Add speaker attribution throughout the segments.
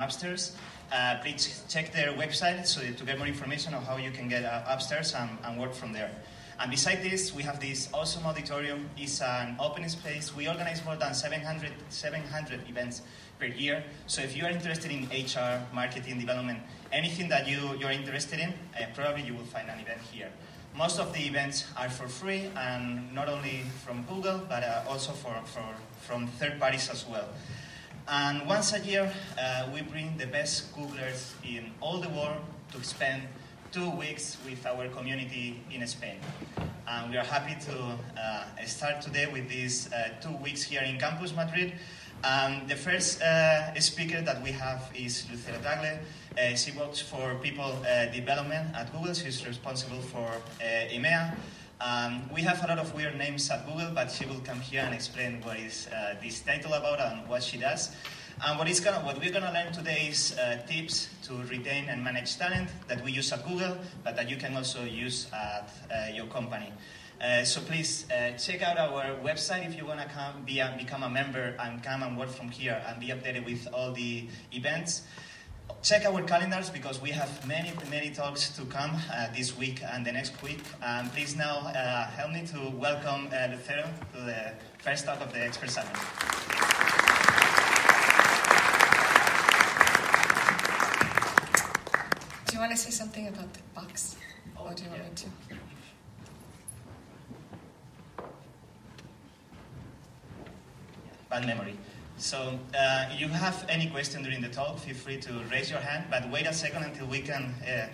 Speaker 1: upstairs. Uh, please check their website so to get more information on how you can get uh, upstairs and, and, work from there. And beside this, we have this awesome auditorium. It's an open space. We organize more than 700, 700 events per year. So if you are interested in HR, marketing, development, anything that you, you're interested in, uh, probably you will find an event here. Most of the events are for free, and not only from Google, but uh, also for, for, from third parties as well. And once a year, uh, we bring the best Googlers in all the world to spend two weeks with our community in Spain. And we are happy to uh, start today with these uh, two weeks here in Campus Madrid. Um, the first uh, speaker that we have is Lucero Tagle. Uh, she works for people uh, development at Google. She's responsible for EMEA. Um, we have a lot of weird names at Google, but she will come here and explain what is uh, this title about and what she does. And what, is gonna, what we're going to learn today is uh, tips to retain and manage talent that we use at Google, but that you can also use at uh, your company. Uh, so please uh, check out our website if you want to come be become a member and come and work from here and be updated with all the events check our calendars because we have many, many talks to come uh, this week and the next week. And please now uh, help me to welcome uh, Lucero to the first talk of the Expert Summit.
Speaker 2: Do you want to say something about the box?
Speaker 1: Oh,
Speaker 2: or do you
Speaker 1: yeah.
Speaker 2: want me to?
Speaker 1: Bad memory. So, uh, if you have any question during the talk, feel free to raise your hand, but wait a second until we can uh,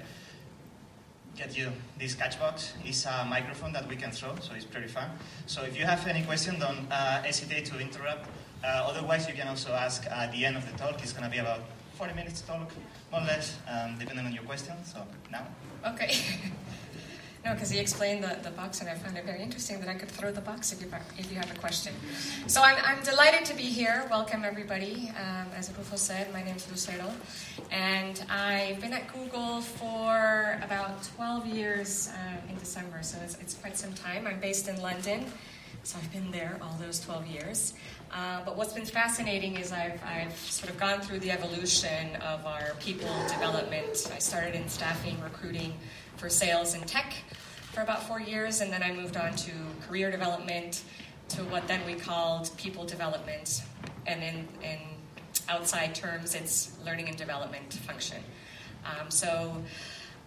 Speaker 1: get you this Catchbox. It's a microphone that we can throw, so it's pretty fun. So, if you have any question, don't uh, hesitate to interrupt. Uh, otherwise, you can also ask at the end of the talk. It's going to be about 40 minutes talk, more or less, um, depending on your question. So, now.
Speaker 2: Okay. no, because he explained the, the box, and I found it very interesting that I could throw the box if you, if you have a question. So I'm, I'm delighted to be here. Welcome, everybody. Um, as Rufo said, my name is Lucero, and I've been at Google for about 12 years uh, in December, so it's, it's quite some time. I'm based in London. So I've been there all those 12 years. Uh, but what's been fascinating is I've, I've sort of gone through the evolution of our people development. I started in staffing, recruiting for sales and tech for about four years, and then I moved on to career development, to what then we called people development, and in, in outside terms, it's learning and development function. Um, so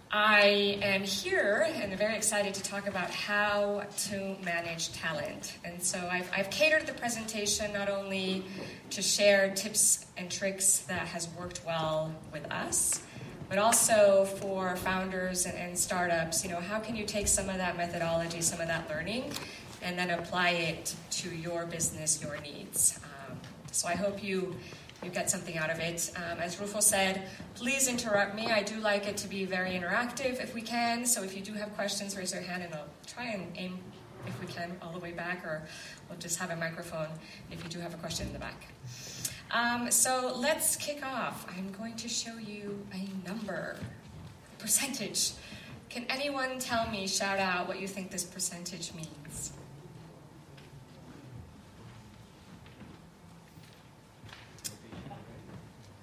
Speaker 2: I am here and very excited to talk about how to manage talent. And so I've, I've, catered the presentation not only to share tips and tricks that has worked well with us, but also for founders and, and startups. You know, how can you take some of that methodology, some of that learning, and then apply it to your business, your needs? Um, so I hope you you get something out of it. Um, as Rufo said, please interrupt me. I do like it to be very interactive if we can. So if you do have questions, raise your hand and I'll try and aim, if we can, all the way back, or we'll just have a microphone if you do have a question in the back. Um, so let's kick off. I'm going to show you a number, percentage. Can anyone tell me, shout out, what you think this percentage means?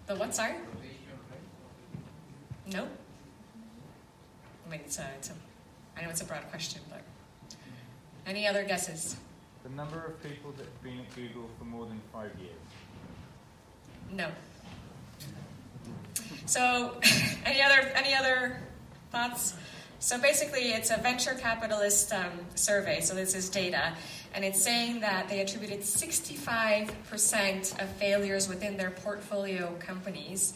Speaker 2: The what, sorry? No? I mean, it's a, it's a, I know it's a broad question, but any other guesses?
Speaker 3: The number of people that have been at Google for more than five years.
Speaker 2: No. So, any other any other thoughts? So basically, it's a venture capitalist um, survey. So this is data, and it's saying that they attributed 65% of failures within their portfolio companies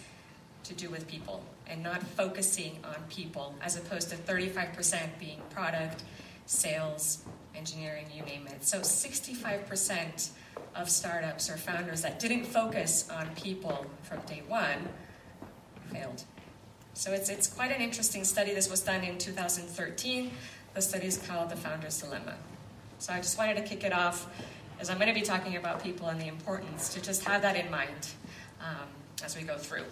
Speaker 2: to do with people and not focusing on people, as opposed to 35% being product, sales, engineering, you name it. So 65% of startups or founders that didn't focus on people from day one failed. So it's, it's quite an interesting study. This was done in 2013. The study is called The Founder's Dilemma. So I just wanted to kick it off as I'm going to be talking about people and the importance to just have that in mind um, as we go through.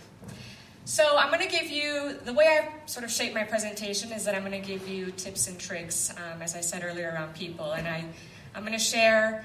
Speaker 2: So I'm going to give you, the way I sort of shape my presentation is that I'm going to give you tips and tricks, um, as I said earlier, around people. And I, I'm going to share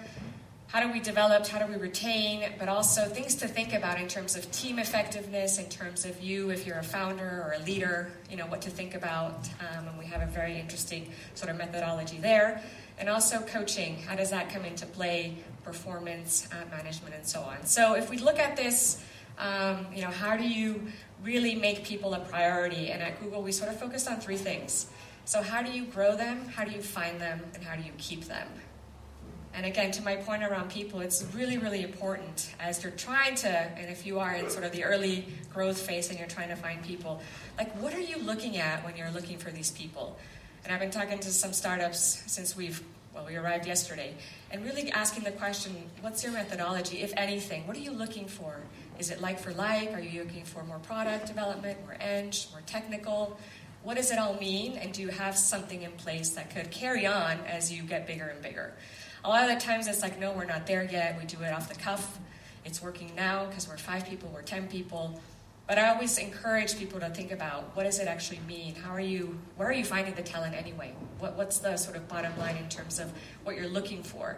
Speaker 2: how do we develop, how do we retain, but also things to think about in terms of team effectiveness, in terms of you, if you're a founder or a leader, you know, what to think about. Um, and we have a very interesting sort of methodology there. And also coaching, how does that come into play, performance uh, management, and so on. So if we look at this, um, you know, how do you really make people a priority? And at Google, we sort of focused on three things. So how do you grow them? How do you find them? And how do you keep them? And again, to my point around people, it's really, really important as you're trying to, and if you are in sort of the early growth phase and you're trying to find people, like what are you looking at when you're looking for these people? And I've been talking to some startups since we've, well, we arrived yesterday, and really asking the question what's your methodology, if anything? What are you looking for? Is it like for like? Are you looking for more product development, more eng, more technical? What does it all mean? And do you have something in place that could carry on as you get bigger and bigger? A lot of the times it's like, no, we're not there yet. We do it off the cuff. It's working now because we're five people, we're 10 people. But I always encourage people to think about what does it actually mean? How are you, where are you finding the talent anyway? What, what's the sort of bottom line in terms of what you're looking for?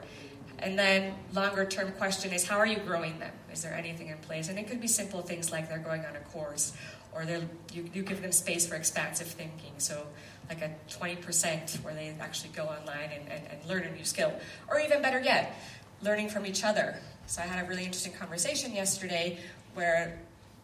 Speaker 2: And then longer term question is how are you growing them? Is there anything in place? And it could be simple things like they're going on a course or they you, you give them space for expansive thinking. So like a 20% where they actually go online and, and, and learn a new skill. Or even better yet, learning from each other. So I had a really interesting conversation yesterday where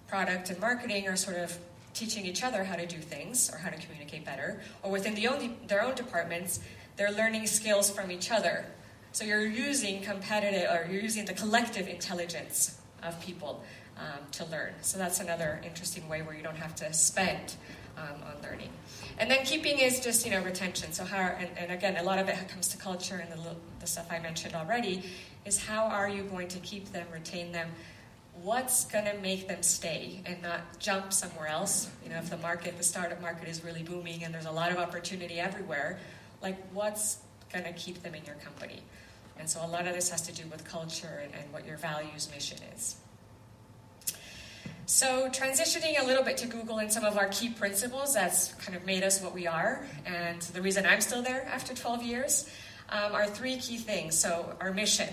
Speaker 2: product and marketing are sort of teaching each other how to do things or how to communicate better. Or within the their own departments, they're learning skills from each other. So you're using competitive, or you're using the collective intelligence of people um, to learn. So that's another interesting way where you don't have to spend um, on learning. And then keeping is just, you know, retention. So how, and, and again, a lot of it comes to culture and the, the stuff I mentioned already, is how are you going to keep them, retain them, what's going to make them stay and not jump somewhere else. You know, if the market, the startup market is really booming and there's a lot of opportunity everywhere, like what's going to keep them in your company? And so a lot of this has to do with culture and, and what your values mission is. So, transitioning a little bit to Google and some of our key principles that's kind of made us what we are, and the reason I'm still there after 12 years um, are three key things. So, our mission,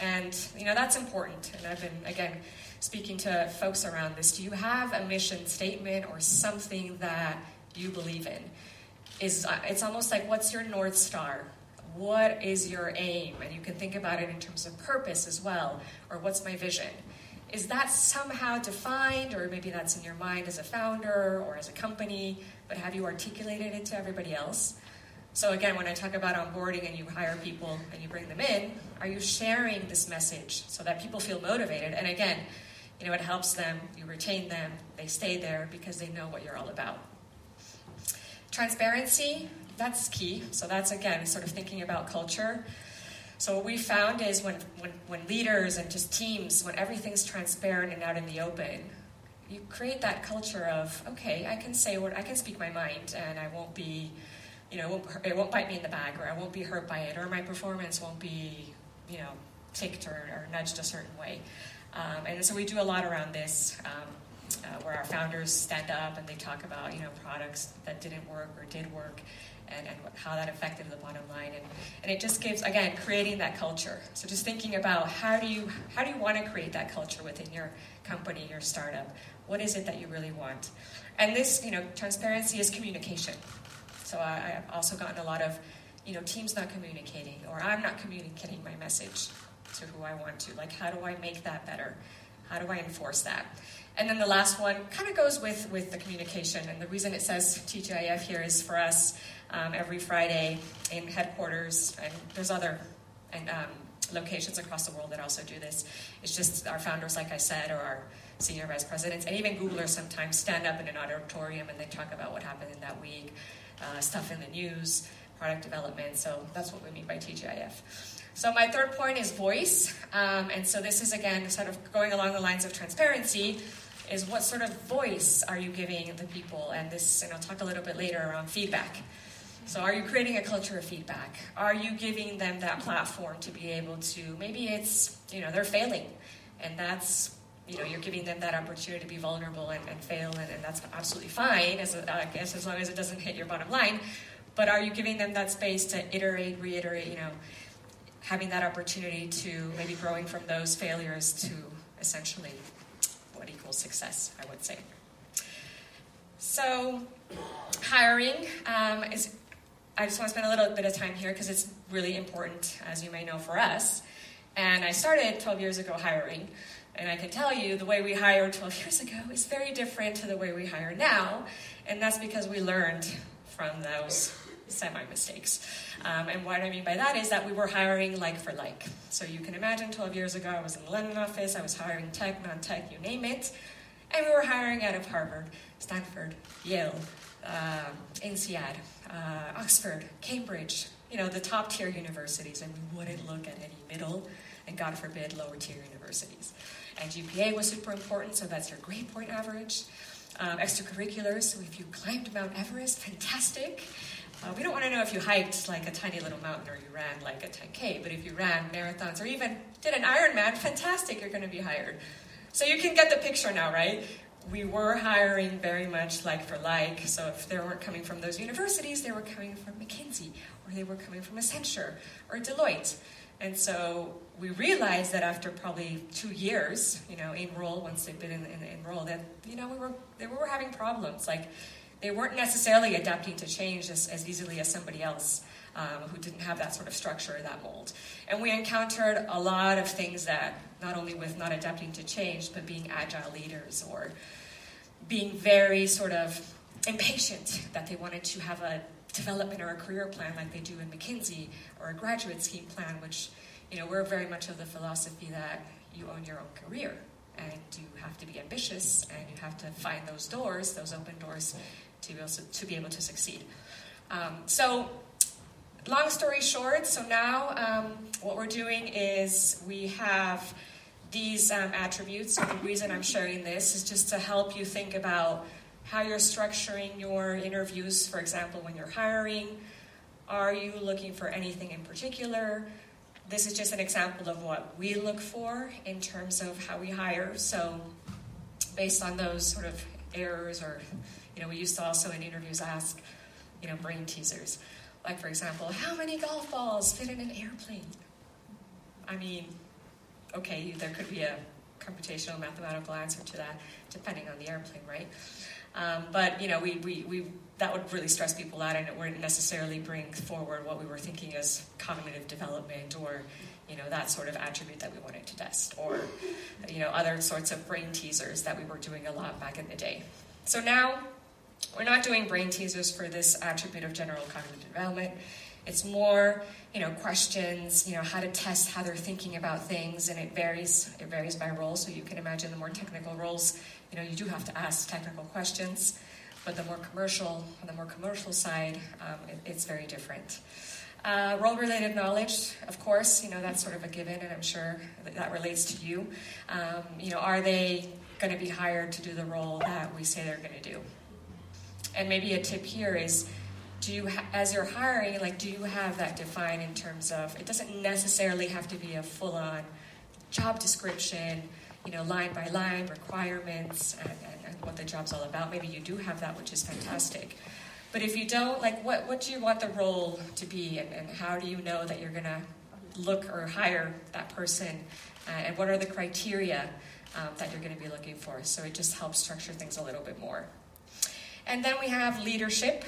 Speaker 2: and you know that's important. And I've been again speaking to folks around this. Do you have a mission statement or something that you believe in? Is uh, it's almost like what's your north star? What is your aim? And you can think about it in terms of purpose as well, or what's my vision? is that somehow defined, or maybe that's in your mind as a founder or as a company, but have you articulated it to everybody else? So, again, when I talk about onboarding and you hire people and you bring them in, are you sharing this message so that people feel motivated? And again, you know, it helps them, you retain them, they stay there because they know what you're all about. Transparency, that's key. So, that's again sort of thinking about culture. So what we found is when, when, when leaders and just teams, when everything's transparent and out in the open, you create that culture of okay, I can say what I can speak my mind, and I won't be, you know, it won't, it won't bite me in the back, or I won't be hurt by it, or my performance won't be, you know, ticked or, or nudged a certain way. Um, and so we do a lot around this, um, uh, where our founders stand up and they talk about you know products that didn't work or did work, and, and how that affected the bottom line. And, and it just gives, again, creating that culture. So just thinking about how do you how do you want to create that culture within your company, your startup? What is it that you really want? And this, you know, transparency is communication. So I, I've also gotten a lot of, you know, teams not communicating, or I'm not communicating my message to who I want to. Like, how do I make that better? How do I enforce that? And then the last one kind of goes with, with the communication. And the reason it says TGIF here is for us um, every Friday in headquarters, and there's other and, um, locations across the world that also do this. It's just our founders, like I said, or our senior vice presidents, and even Googlers sometimes stand up in an auditorium and they talk about what happened in that week, uh, stuff in the news, product development. So that's what we mean by TGIF. So my third point is voice, um, and so this is again sort of going along the lines of transparency is what sort of voice are you giving the people? And this, and I'll talk a little bit later around feedback. So, are you creating a culture of feedback? Are you giving them that platform to be able to, maybe it's, you know, they're failing, and that's, you know, you're giving them that opportunity to be vulnerable and, and fail, and, and, that's absolutely fine, as a, I guess, as long as it doesn't hit your bottom line. But are you giving them that space to iterate, reiterate, you know, having that opportunity to maybe growing from those failures to essentially what equals success, I would say. So, hiring um, is, I just want to spend a little bit of time here because it's really important, as you may know, for us. And I started 12 years ago hiring. And I can tell you the way we hired 12 years ago is very different to the way we hire now. And that's because we learned from those semi mistakes. Um, and what I mean by that is that we were hiring like for like. So you can imagine 12 years ago, I was in the London office, I was hiring tech, non tech, you name it. And we were hiring out of Harvard, Stanford, Yale, uh, INSEAD, uh, Oxford, Cambridge, you know, the top tier universities. And we wouldn't look at any middle and, God forbid, lower tier universities. And GPA was super important, so that's your grade point average. Um, extracurriculars, so if you climbed Mount Everest, fantastic. Uh, we don't want to know if you hiked like a tiny little mountain or you ran like a 10K, but if you ran marathons or even did an Ironman, fantastic, you're going to be hired. So you can get the picture now, right? We were hiring very much like for like, so if they weren't coming from those universities, they were coming from McKinsey, or they were coming from Accenture, or Deloitte. And so we realized that after probably two years, you know, in role, once they've been in, in, in role, that, you know, we were, they were having problems. Like, they weren't necessarily adapting to change as, as easily as somebody else um, who didn't have that sort of structure, that mold. And we encountered a lot of things that, not only with not adapting to change, but being agile leaders or being very sort of impatient that they wanted to have a development or a career plan like they do in McKinsey or a graduate scheme plan, which, you know, we're very much of the philosophy that you own your own career and you have to be ambitious and you have to find those doors, those open doors, to be able to, to, be able to succeed. Um, so, long story short, so now um, what we're doing is we have these um, attributes. So, the reason I'm sharing this is just to help you think about how you're structuring your interviews, for example, when you're hiring. Are you looking for anything in particular? This is just an example of what we look for in terms of how we hire. So, based on those sort of errors or you know, we used to also in interviews ask, you know, brain teasers. Like, for example, how many golf balls fit in an airplane? I mean, okay, there could be a computational mathematical answer to that, depending on the airplane, right? Um, but you know, we, we, we that would really stress people out, and it wouldn't necessarily bring forward what we were thinking as cognitive development or you know that sort of attribute that we wanted to test, or you know other sorts of brain teasers that we were doing a lot back in the day. So now we're not doing brain teasers for this attribute of general cognitive development. It's more, you know, questions, you know, how to test how they're thinking about things, and it varies. It varies by role. So you can imagine the more technical roles, you know, you do have to ask technical questions. But the more commercial, the more commercial side, um, it, it's very different. Uh, role-related knowledge, of course, you know that's sort of a given, and I'm sure that, that relates to you. Um, you know, are they going to be hired to do the role that we say they're going to do? And maybe a tip here is do you ha- as you're hiring like do you have that defined in terms of it doesn't necessarily have to be a full-on job description you know line by line requirements and, and, and, what the job's all about maybe you do have that which is fantastic but if you don't like what, what do you want the role to be? And, and how do you know that you're going to look or hire that person? Uh, and what are the criteria um, that you're going to be looking for? So it just helps structure things a little bit more. And then we have leadership.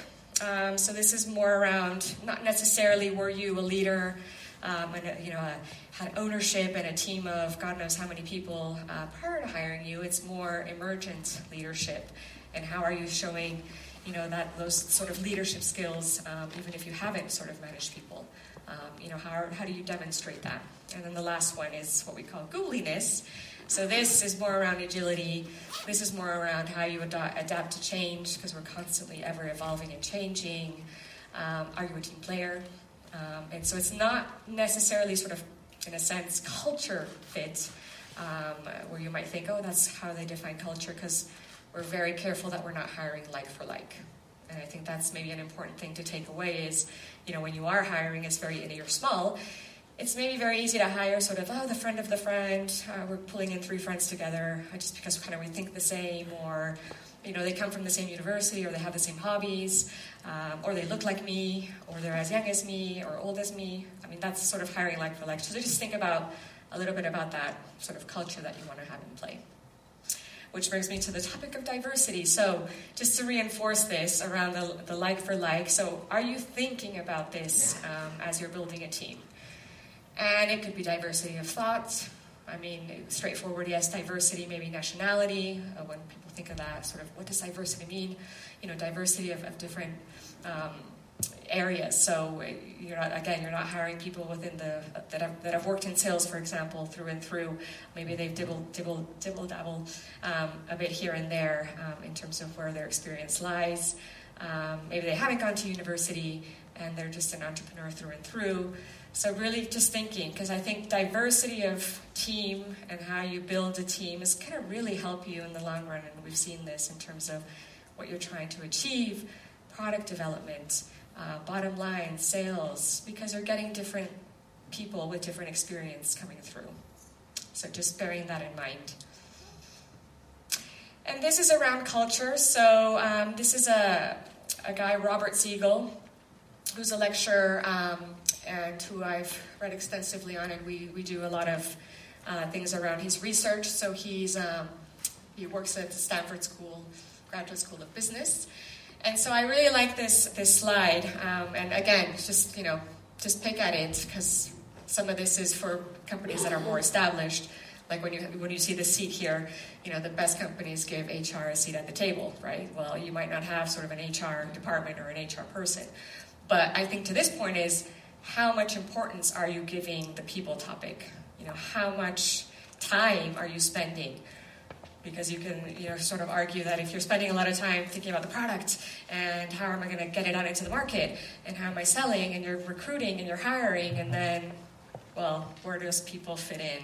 Speaker 2: Um, so this is more around not necessarily were you a leader um, and you know a, had ownership and a team of God knows how many people uh, prior to hiring you. It's more emergent leadership, and how are you showing you know that those sort of leadership skills um, even if you haven't sort of managed people. Um, you know how how do you demonstrate that? And then the last one is what we call googliness. So this is more around agility. This is more around how you ad- adapt to change because we're constantly ever evolving and changing. Um, are you a team player? Um, and so it's not necessarily sort of, in a sense, culture fit, um, where you might think, oh, that's how they define culture, because we're very careful that we're not hiring like for like. And I think that's maybe an important thing to take away is, you know, when you are hiring, it's very in or small it's maybe very easy to hire sort of oh the friend of the friend uh, we're pulling in three friends together uh, just because kind of we think the same or you know, they come from the same university or they have the same hobbies, um, or they look like me, or they're as young as me, or old as me. I mean, that's sort of hiring like for like. So just think about a little bit about that sort of culture that you want to have in play. Which brings me to the topic of diversity. So, just to reinforce this around the, the like for like, so are you thinking about this um, as you're building a team? And it could be diversity of thought. I mean, straightforward, yes, diversity, maybe nationality. Uh, when people think of that, sort of, what does diversity mean? You know, diversity of, of different um, areas. So you're not again, you're not hiring people within the that have, that have worked in sales, for example, through and through. Maybe they've dibble dibble dibble dabble um, a bit here and there um, in terms of where their experience lies. Um, maybe they haven't gone to university and they're just an entrepreneur through and through. So really, just thinking because I think diversity of team and how you build a team is going to really help you in the long run, and we've seen this in terms of what you're trying to achieve, product development uh, bottom line, sales, because they're getting different people with different experience coming through. So just bearing that in mind. And this is around culture. So um, this is a, a guy, Robert Siegel, who's a lecturer um, and who I've read extensively on, and we, we do a lot of uh, things around his research. So he's um, he works at the Stanford School, Graduate School of Business, and so I really like this this slide. Um, and again, just you know, just pick at it because some of this is for companies that are more established. Like when you when you see the seat here, you know the best companies give HR a seat at the table, right? Well, you might not have sort of an HR department or an HR person, but I think to this point is how much importance are you giving the people topic? You know, how much time are you spending? Because you can you know sort of argue that if you're spending a lot of time thinking about the product and how am I going to get it out into the market and how am I selling and you're recruiting and you're hiring and then well where does people fit in?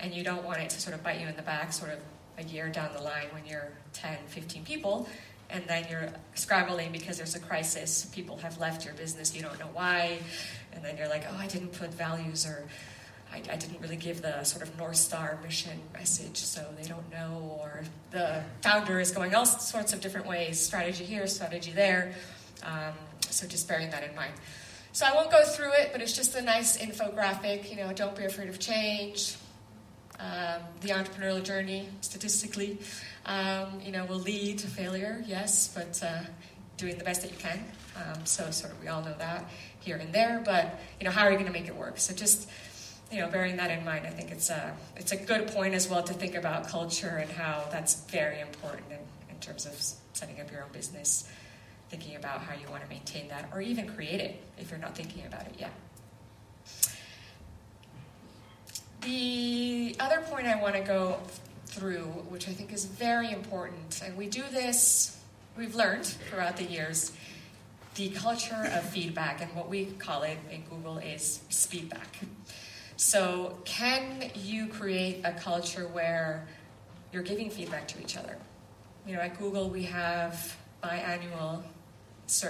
Speaker 2: And you don't want it to sort of bite you in the back sort of a year down the line when you're 10 15 people and then you're scrabbling because there's a crisis people have left your business you don't know why and then you're like oh I didn't put values or I, I, didn't really give the sort of North Star mission message, so they don't know, or the founder is going all sorts of different ways strategy here, strategy there. Um, so just bearing that in mind. So I won't go through it, but it's just a nice infographic. You know, don't be afraid of change. Um, the entrepreneurial journey, statistically, um, you know, will lead to failure, yes, but uh, doing the best that you can. Um, so sort of we all know that here and there, but you know, how are you going to make it work? So just you know, bearing that in mind, I think it's a it's a good point as well to think about culture and how that's very important in, in terms of setting up your own business, thinking about how you want to maintain that or even create it if you're not thinking about it yet. The other point I want to go through, which I think is very important, and we do this, we've learned throughout the years, the culture of feedback, and what we call it in Google is feedback. So, can you create a culture where you're giving feedback to each other? You know, at Google, we have biannual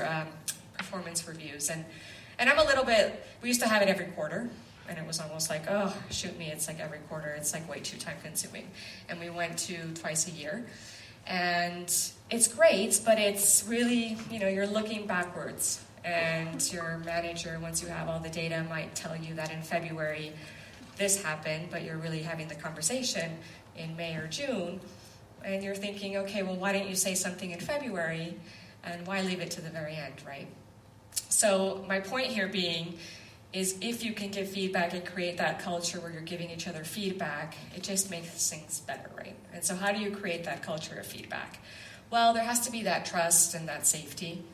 Speaker 2: um, performance reviews, and and I'm a little bit. We used to have it every quarter, and it was almost like, oh, shoot me, it's like every quarter. It's like way too time consuming, and we went to twice a year, and it's great, but it's really, you know, you're looking backwards and your manager, once you have all the data, might tell you that in February this happened, but you're really having the conversation in May or June, and you're thinking, okay, well, why didn't you say something in February, and why leave it to the very end, right? So, my point here being is if you can give feedback and create that culture where you're giving each other feedback, it just makes things better, right? And so, how do you create that culture of feedback? Well, there has to be that trust and that safety.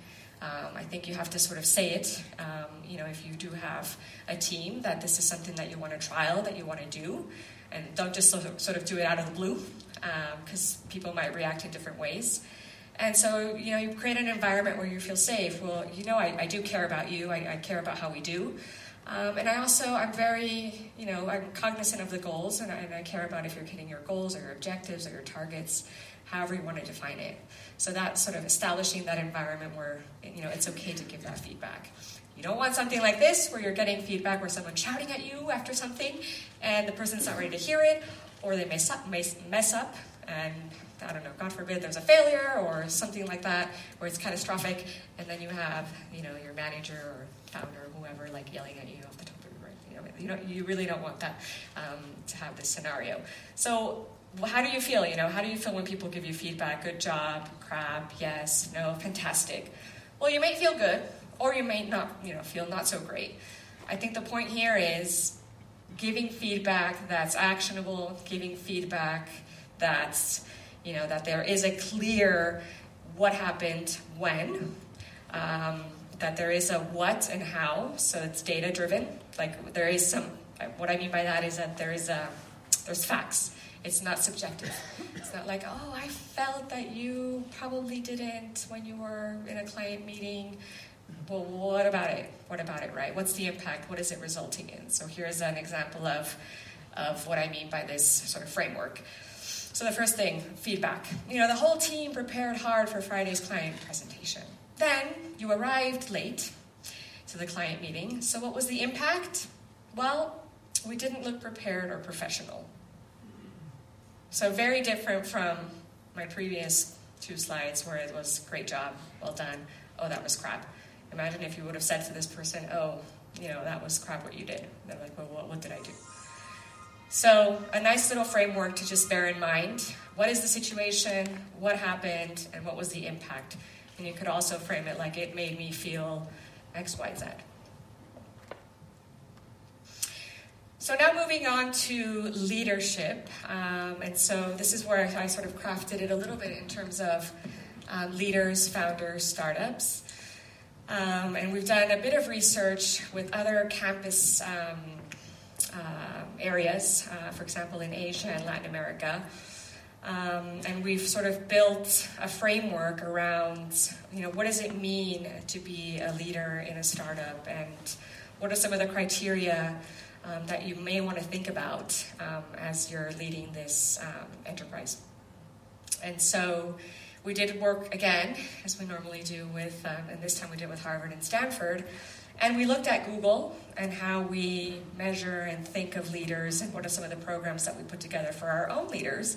Speaker 2: Um, I think you have to sort of say it. Um, you know, if you do have a team, that this is something that you want to trial, that you want to do, and don't just sort of, do it out of the blue, because um, people might react in different ways. And so, you know, you create an environment where you feel safe. Well, you know, I, I do care about you. I, I, care about how we do. Um, and I also, I'm very, you know, I'm cognizant of the goals, and I, and I care about if you're hitting your goals or your objectives or your targets, however you want to define it. So that's sort of establishing that environment where you know it's okay to give that feedback. You don't want something like this where you're getting feedback where someone's shouting at you after something and the person's not ready to hear it, or they mess up, mess up and I don't know, God forbid there's a failure or something like that where it's catastrophic, and then you have, you know, your manager or founder or whoever like yelling at you off the top of your right. You know, you don't, you really don't want that um, to have this scenario. So how do you feel? You know, how do you feel when people give you feedback? Good job, crap, yes, no, fantastic. Well, you may feel good, or you may not, you know, feel not so great. I think the point here is giving feedback that's actionable, giving feedback that's, you know, that there is a clear what happened when, um, that there is a what and how, so it's data driven. Like there is some, what I mean by that is that there is a, there's facts. It's not subjective. It's not like, oh, I felt that you probably didn't when you were in a client meeting. Well, what about it? What about it, right? What's the impact? What is it resulting in? So here's an example of, of what I mean by this sort of framework. So the first thing, feedback. You know, the whole team prepared hard for Friday's client presentation. Then you arrived late to the client meeting. So what was the impact? Well, we didn't look prepared or professional. So very different from my previous two slides where it was great job, well done, oh that was crap. Imagine if you would have said to this person, oh, you know, that was crap what you did. They're like, well, what, what did I do? So, a nice little framework to just bear in mind. What is the situation? What happened? And what was the impact? And you could also frame it like it made me feel X, Y, Z. So now moving on to leadership, um, and so this is where I sort of crafted it a little bit in terms of um, leaders, founders, startups, um, and we've done a bit of research with other campus um, uh, areas, uh, for example, in Asia and Latin America. Um, and we've sort of built a framework around, you know, what does it mean to be a leader in a startup, and what are some of the criteria um, that you may want to think about um, as you're leading this um, enterprise. And so we did work again, as we normally do with, um, and this time we did with Harvard and Stanford. And we looked at Google and how we measure and think of leaders and what are some of the programs that we put together for our own leaders.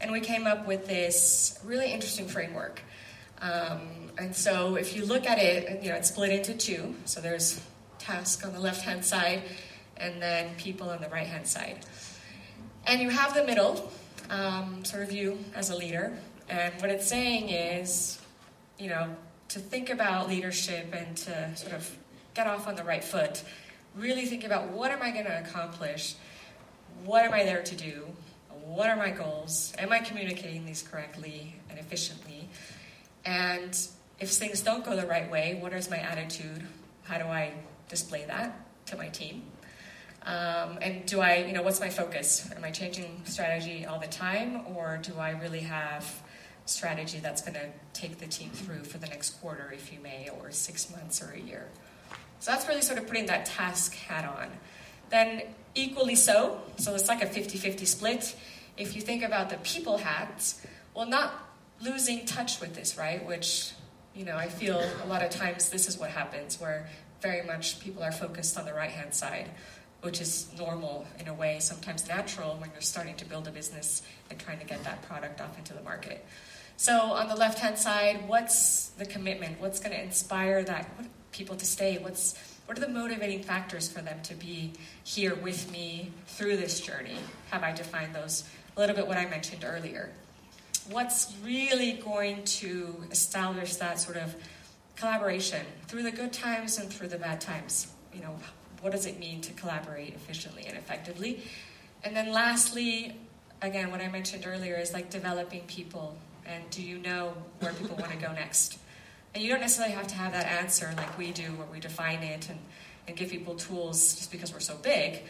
Speaker 2: And we came up with this really interesting framework. Um, and so if you look at it, you know, it's split into two. So there's task on the left hand side and then people on the right hand side. And you have the middle, um, sort of you as a leader. And what it's saying is, you know, to think about leadership and to sort of get off on the right foot, really think about what am I going to accomplish? What am I there to do? What are my goals? Am I communicating these correctly and efficiently? And if things don't go the right way, what is my attitude? How do I display that to my team? Um, and do I, you know, what's my focus? Am I changing strategy all the time, or do I really have strategy that's going to take the team through for the next quarter, if you may, or six months or a year? So that's really sort of putting that task hat on. Then, equally so, so it's like a 50 50 split. If you think about the people hats, well, not losing touch with this, right? Which, you know, I feel a lot of times this is what happens, where very much people are focused on the right hand side which is normal in a way, sometimes natural when you're starting to build a business and trying to get that product off into the market. So on the left hand side, what's the commitment? What's going to inspire that people to stay? What's what are the motivating factors for them to be here with me through this journey? Have I defined those? A little bit what I mentioned earlier. What's really going to establish that sort of collaboration through the good times and through the bad times? You know, what does it mean to collaborate efficiently and effectively? And then lastly, again, what I mentioned earlier is like developing people. And do you know where people want to go next? And you don't necessarily have to have that answer like we do, where we define it and, and give people tools just because we're so big.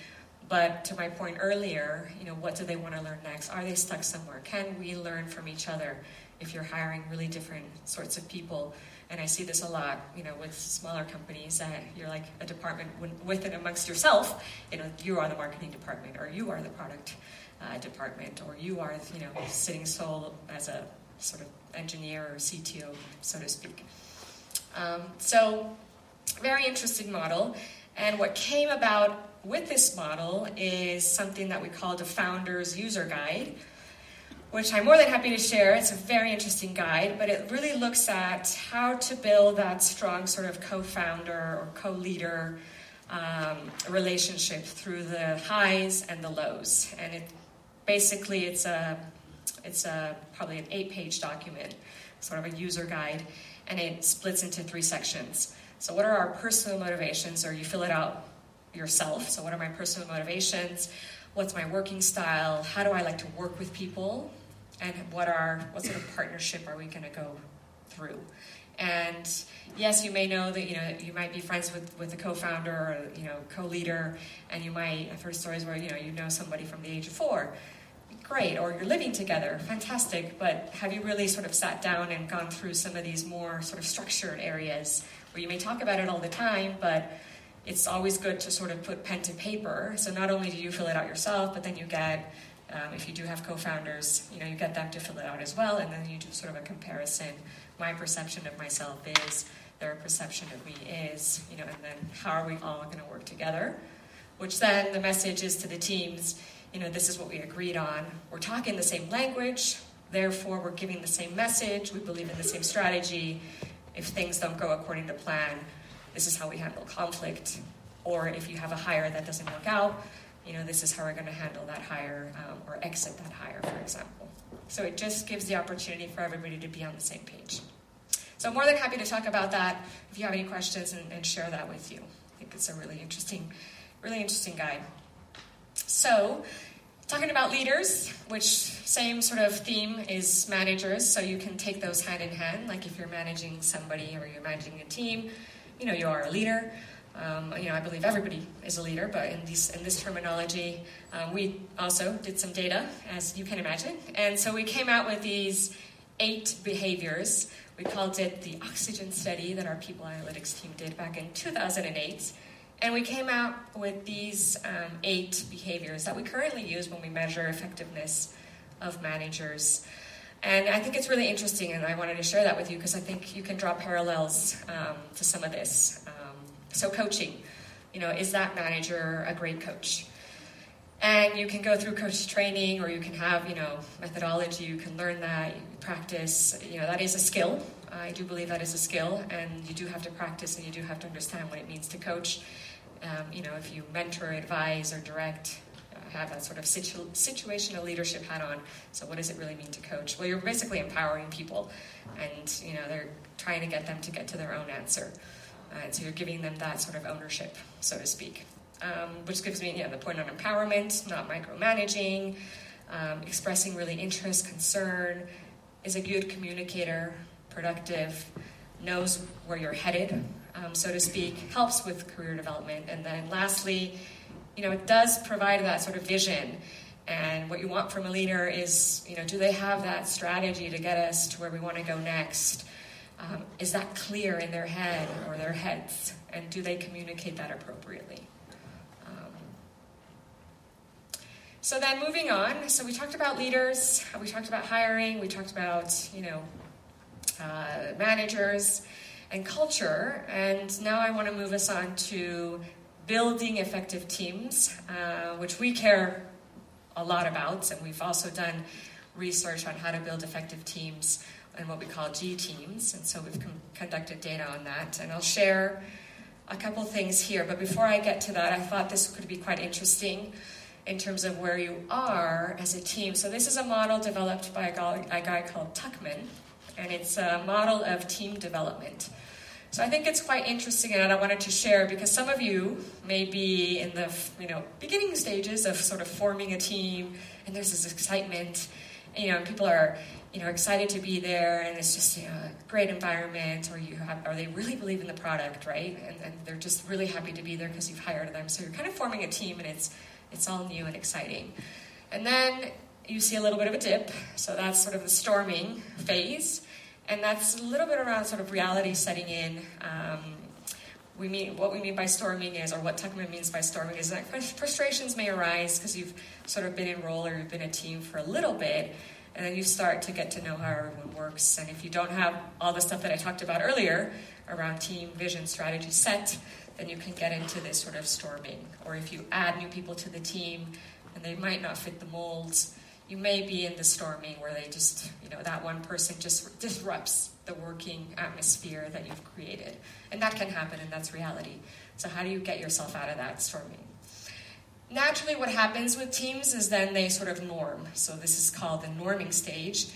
Speaker 2: But to my point earlier, you know, what do they want to learn next? Are they stuck somewhere? Can we learn from each other if you're hiring really different sorts of people? and I see this a lot, you know, with smaller companies that you're like a department with and amongst yourself. You know, you are the marketing department, or you are the product uh, department, or you are, you know, sitting sole as a sort of engineer or CTO, so to speak. Um, so, very interesting model. And what came about with this model is something that we call the Founders User Guide, which I'm more than happy to share. It's a very interesting guide, but it really looks at how to build that strong sort of co founder or co leader um, relationship through the highs and the lows. And it basically it's a it's a probably an eight page document, sort of a user guide, and it splits into three sections. So what are our personal motivations, or you fill it out yourself. So what are my personal motivations? What's my working style? How do I like to work with people? And what are what sort of partnership are we going to go through? And yes, you may know that you know you might be friends with, with a co-founder or you know co-leader, and you might I've heard stories where you know you know somebody from the age of four. Great, or you're living together, fantastic. But have you really sort of sat down and gone through some of these more sort of structured areas where you may talk about it all the time, but it's always good to sort of put pen to paper. So not only do you fill it out yourself, but then you get um, if you do have co-founders, you know you get them to fill it out as well, and then you do sort of a comparison my perception of myself is, their perception of me is, you know, and then how are we all going to work together? Which then the message is to the teams, you know, this is what we agreed on. We're talking the same language, therefore we're giving the same message, we believe in the same strategy. If things don't go according to plan, this is how we handle conflict. Or if you have a hire that doesn't work out, you know, this is how we're going to handle that hire um, or exit that hire, for example. So it just gives the opportunity for everybody to be on the same page. So I'm more than happy to talk about that if you have any questions and, and share that with you. I think it's a really interesting, really interesting guide. So, talking about leaders, which same sort of theme is managers, so you can take those hand in hand. Like if you're managing somebody or you're managing a team, you know, you are a leader. Um, you know, I believe everybody is a leader, but in this in this terminology, um, we also did some data, as you can imagine, and so we came out with these eight behaviors. We called it the Oxygen Study that our People Analytics team did back in 2008, and we came out with these um, eight behaviors that we currently use when we measure effectiveness of managers. And I think it's really interesting, and I wanted to share that with you because I think you can draw parallels um, to some of this. So, coaching, you know, is that manager a great coach? And you can go through coach training or you can have, you know, methodology, you can learn that, practice, you know, that is a skill. I do believe that is a skill, and you do have to practice and you do have to understand what it means to coach. Um, you know, if you mentor, advise, or direct, uh, have that sort of situ- situational leadership hat on. So, what does it really mean to coach? Well, you're basically empowering people, and you know, they're trying to get them to get to their own answer. Uh, so you're giving them that sort of ownership, so to speak. Um, which gives me yeah, the point on empowerment, not micromanaging, um, expressing really interest, concern, is a good communicator, productive, knows where you're headed, um, so to speak, helps with career development. And then lastly, you know, it does provide that sort of vision. And what you want from a leader is, you know, do they have that strategy to get us to where we want to go next? Um, is that clear in their head or their heads? And do they communicate that appropriately? Um, so then moving on, so we talked about leaders, we talked about hiring, we talked about, you know, uh, managers and culture, and now I want to move us on to building effective teams, uh, which we care a lot about, and we've also done research on how to build effective teams and what we call G teams. And so we've com- conducted data on that. And I'll share a couple things here. But before I get to that, I thought this could be quite interesting in terms of where you are as a team. So this is a model developed by a guy, a guy called Tuckman, and it's a model of team development. So I think it's quite interesting, and I wanted to share because some of you may be in the you know beginning stages of sort of forming a team, and there's this excitement. You know, people are you know excited to be there and it's just you know, a great environment or you have or they really believe in the product right? And, and they're just really happy to be there because you've hired them. So you're kind of forming a team and it's it's all new and exciting. And then you see a little bit of a dip. So that's sort of the storming phase. And that's a little bit around sort of reality setting in um, we mean what we mean by storming is, or what Tuckman means by storming is that frustrations may arise because you've sort of been in role or you've been a team for a little bit, and then you start to get to know how everyone works. And if you don't have all the stuff that I talked about earlier around team, vision, strategy set, then you can get into this sort of storming. Or if you add new people to the team and they might not fit the molds, You may be in the storming where they just, you know, that one person just disrupts the working atmosphere that you've created. And that can happen, and that's reality. So, how do you get yourself out of that storming? Naturally, what happens with teams is then they sort of norm. So, this is called the norming stage.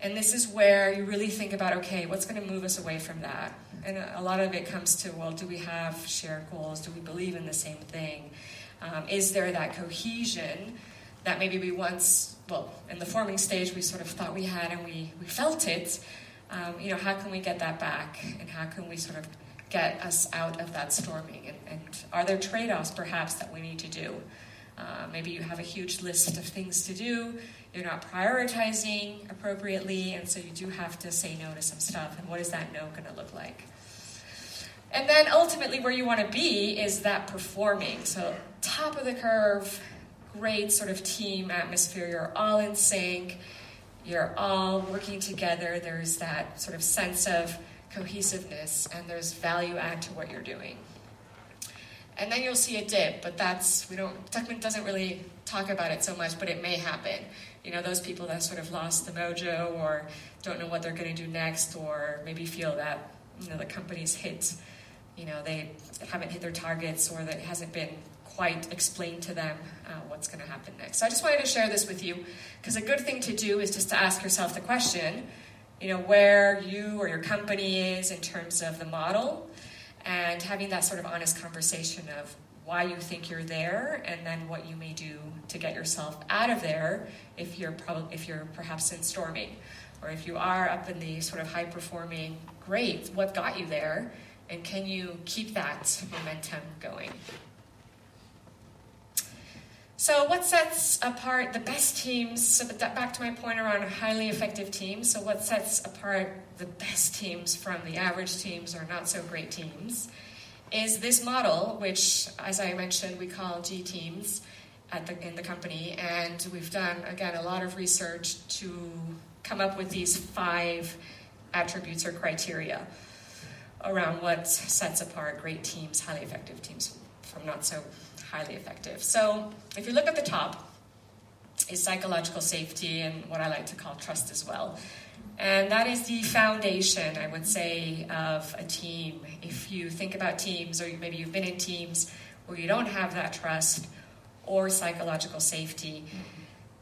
Speaker 2: And this is where you really think about okay, what's going to move us away from that? And a lot of it comes to well, do we have shared goals? Do we believe in the same thing? Um, is there that cohesion that maybe we once, well, in the forming stage, we sort of thought we had and we, we felt it? Um, you know, how can we get that back? And how can we sort of get us out of that storming? And, and are there trade offs perhaps that we need to do? Uh, maybe you have a huge list of things to do you're not prioritizing appropriately, and so you do have to say no to some stuff. And what is that no going to look like? And then ultimately, where you want to be is that performing. So, top of the curve, great sort of team atmosphere. You're all in sync, you're all working together. There's that sort of sense of cohesiveness, and there's value add to what you're doing. And then you'll see a dip, but that's, we don't, Tuckman doesn't really talk about it so much, but it may happen you know, those people that sort of lost the mojo or don't know what they're going to do next or maybe feel that, you know, the company's hit, you know, they haven't hit their targets or that it hasn't been quite explain to them uh, what's going to happen next. So I just wanted to share this with you because a good thing to do is just to ask yourself the question, you know, where you or your company is in terms of the model and having that sort of honest conversation of why you think you're there, and then what you may do to get yourself out of there if you're if you're perhaps in storming, or if you are up in the sort of high performing. Great, what got you there, and can you keep that momentum going? So, what sets apart the best teams? So, back to my point around highly effective teams. So, what sets apart the best teams from the average teams or not so great teams? is this model, which, as I mentioned, we call G teams the, in the company, and we've done again a lot of research to come up with these five attributes or criteria around what sets apart great teams, highly effective teams from not so highly effective. So, if you look at the top, is psychological safety and what I like to call trust as well. And that is the foundation, I would say, of a team. If you think about teams, or maybe you've been in teams where you don't have that trust or psychological safety,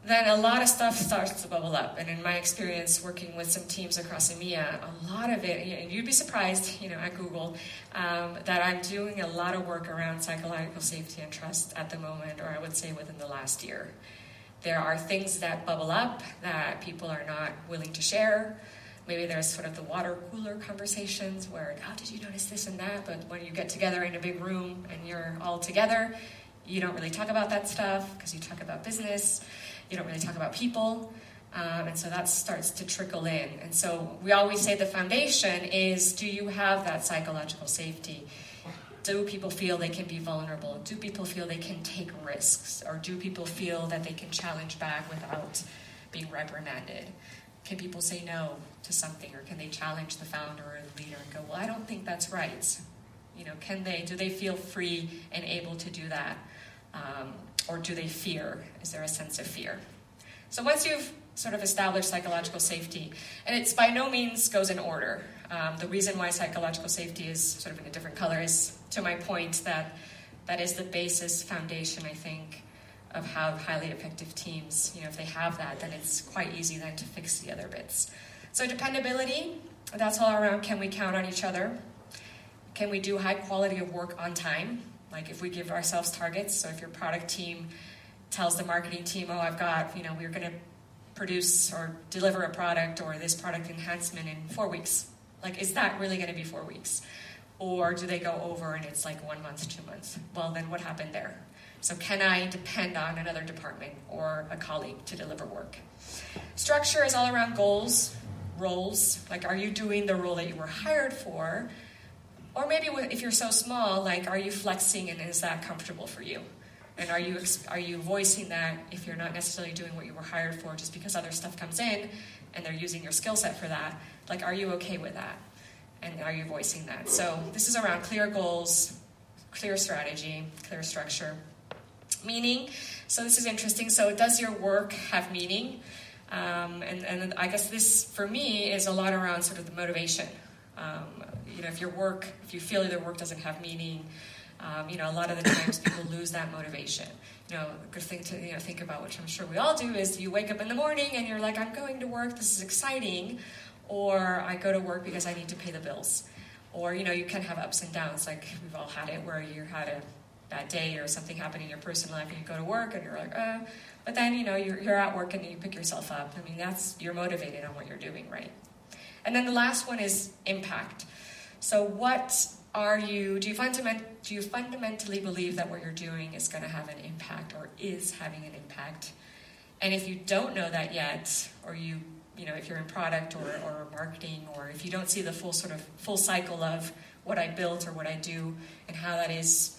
Speaker 2: then a lot of stuff starts to bubble up. And in my experience working with some teams across EMEA, a lot of it, you'd be surprised, you know, at Google, um, that I'm doing a lot of work around psychological safety and trust at the moment, or I would say within the last year. There are things that bubble up that people are not willing to share. Maybe there's sort of the water cooler conversations where, how oh, did you notice this and that? But when you get together in a big room and you're all together, you don't really talk about that stuff because you talk about business. You don't really talk about people. Um, and so that starts to trickle in. And so we always say the foundation is do you have that psychological safety? do people feel they can be vulnerable? Do people feel they can take risks? Or do people feel that they can challenge back without being reprimanded? Can people say no to something or can they challenge the founder or the leader and go, well, I don't think that's right? You know, can they, do they feel free and able to do that? Um, or do they fear? Is there a sense of fear? So once you've sort of established psychological safety, and it's by no means goes in order. Um, the reason why psychological safety is sort of in a different color is to my point that that is the basis foundation, I think, of how highly effective teams, you know, if they have that, then it's quite easy then to fix the other bits. So dependability, that's all around can we count on each other? Can we do high quality of work on time? Like if we give ourselves targets, so if your product team tells the marketing team, oh, I've got, you know, we're going to produce or deliver a product or this product enhancement in four weeks. Like, is that really going to be four weeks? Or do they go over and it's like one month, two months? Well, then what happened there? So, can I depend on another department or a colleague to deliver work? Structure is all around goals, roles. Like, are you doing the role that you were hired for? Or maybe if you're so small, like, are you flexing and is that comfortable for you? And are you are you voicing that if you're not necessarily doing what you were hired for, just because other stuff comes in, and they're using your skill set for that? Like, are you okay with that? And are you voicing that? So this is around clear goals, clear strategy, clear structure. Meaning, so this is interesting. So, does your work have meaning? Um, and, and I guess this, for me, is a lot around sort of the motivation. Um, you know, if your work, if you feel your work doesn't have meaning, um, you know, a lot of the times people lose that motivation. You know, a good thing to you know think about, which I'm sure we all do, is you wake up in the morning and you're like, I'm going to work. This is exciting, or I go to work because I need to pay the bills. Or you know, you can have ups and downs. Like we've all had it, where you had a bad day or something happened in your personal life, and you go to work and you're like, uh. But then you know you're, you're at work and you pick yourself up. I mean, that's you're motivated on what you're doing, right? And then the last one is impact. So what are you do you fundament do you fundamentally believe that what you're doing is going to have an impact or is having an impact? And if you don't know that yet, or you you know if you're in product or, or marketing, or if you don't see the full sort of full cycle of what I built or what I do and how that is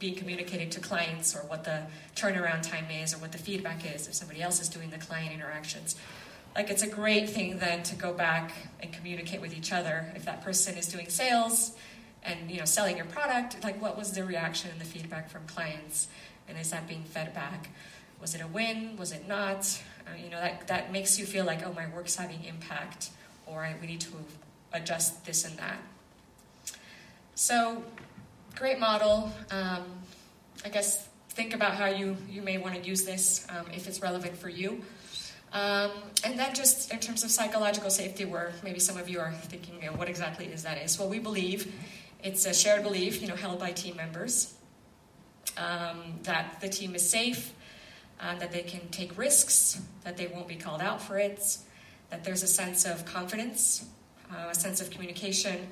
Speaker 2: being communicated to clients or what the turnaround time is or what the feedback is if somebody else is doing the client interactions like it's a great thing then to go back and communicate with each other if that person is doing sales and you know selling your product. Like what was the reaction and the feedback from clients? And is that being fed back? Was it a win? Was it not? Uh, you know that, that makes you feel like oh my work's having impact or we need to adjust this and that. So great model. Um, i guess think about how you, you may want to use this um, if it's relevant for you um, and then just in terms of psychological safety, where maybe some of you are thinking, you know, what exactly is that is? Well, we believe it's a shared belief, you know, held by team members, um, that the team is safe, uh, that they can take risks, that they won't be called out for it, that there's a sense of confidence, uh, a sense of communication,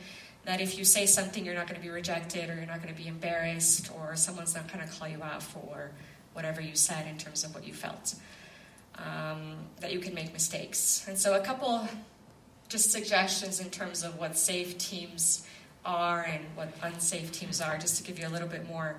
Speaker 2: that if you say something, you're not going to be rejected or you're not going to be embarrassed or someone's not going to call you out for whatever you said in terms of what you felt. Um, that you can make mistakes. And so, a couple just suggestions in terms of what safe teams are and what unsafe teams are, just to give you a little bit more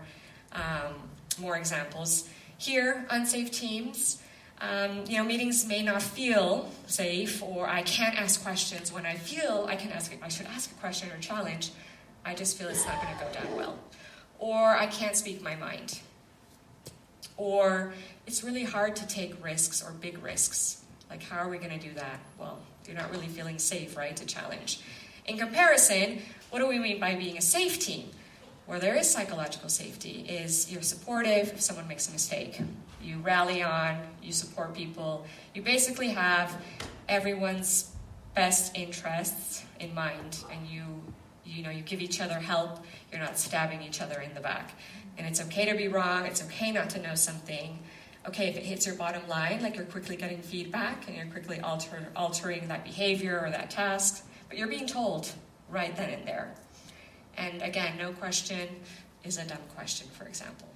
Speaker 2: um, more examples. Here, unsafe teams. Um, you know, meetings may not feel safe, or I can't ask questions when I feel I can ask. I should ask a question or challenge. I just feel it's not going to go down well, or I can't speak my mind, or it's really hard to take risks or big risks. Like, how are we going to do that? Well, you're not really feeling safe, right, to challenge. In comparison, what do we mean by being a safe team? Where there is psychological safety, is you're supportive if someone makes a mistake. You rally on, you support people. You basically have everyone's best interests in mind, and you you know you give each other help. You're not stabbing each other in the back, and it's okay to be wrong. It's okay not to know something okay, if it hits your bottom line, like you're quickly getting feedback and you're quickly alter, altering that behavior or that task, but you're being told right then and there. And again, no question is a dumb question, for example.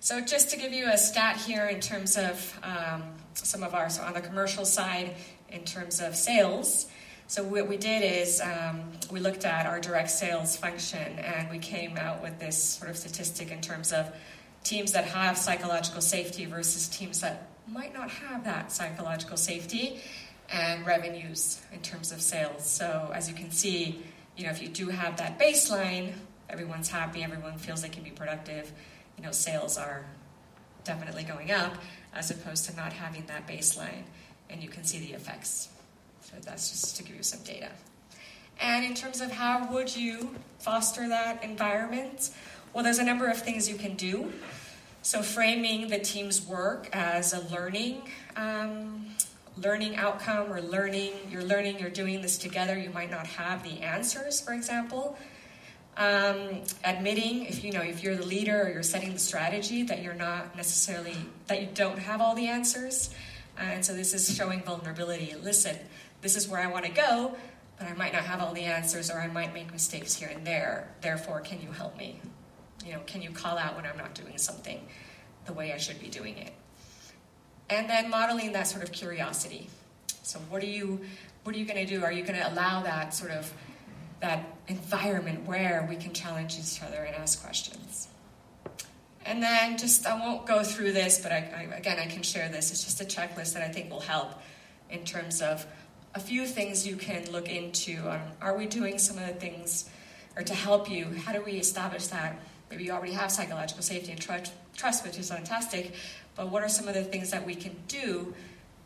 Speaker 2: So, just to give you a stat here in terms of um, some of our, so on the commercial side, in terms of sales. So, what we did is um, we looked at our direct sales function and we came out with this sort of statistic in terms of teams that have psychological safety versus teams that might not have that psychological safety and revenues in terms of sales. So as you can see, you know, if you do have that baseline, everyone's happy, everyone feels they can be productive, you know, sales are definitely going up as opposed to not having that baseline and you can see the effects. So that's just to give you some data. And in terms of how would you foster that environment? Well, there's a number of things you can do. So, framing the team's work as a learning um, learning outcome or learning you're learning you're doing this together you might not have the answers for example. Um, admitting if you know if you're the leader or you're setting the strategy that you're not necessarily that you don't have all the answers. Uh, and so this is showing vulnerability. Listen this is where i want to go but i might not have all the answers or i might make mistakes here and there. Therefore can you help me you know, can you call out when I'm not doing something the way I should be doing it? And then modeling that sort of curiosity. So what are you what are you going to do? Are you going to allow that sort of that environment where we can challenge each other and ask questions? And then just I won't go through this, but I, I, again I can share this. It's just a checklist that I think will help in terms of a few things you can look into. Um, are we doing some of the things, or to help you? How do we establish that maybe you already have psychological safety and tr- trust, which is fantastic, but what are some of the things that we can do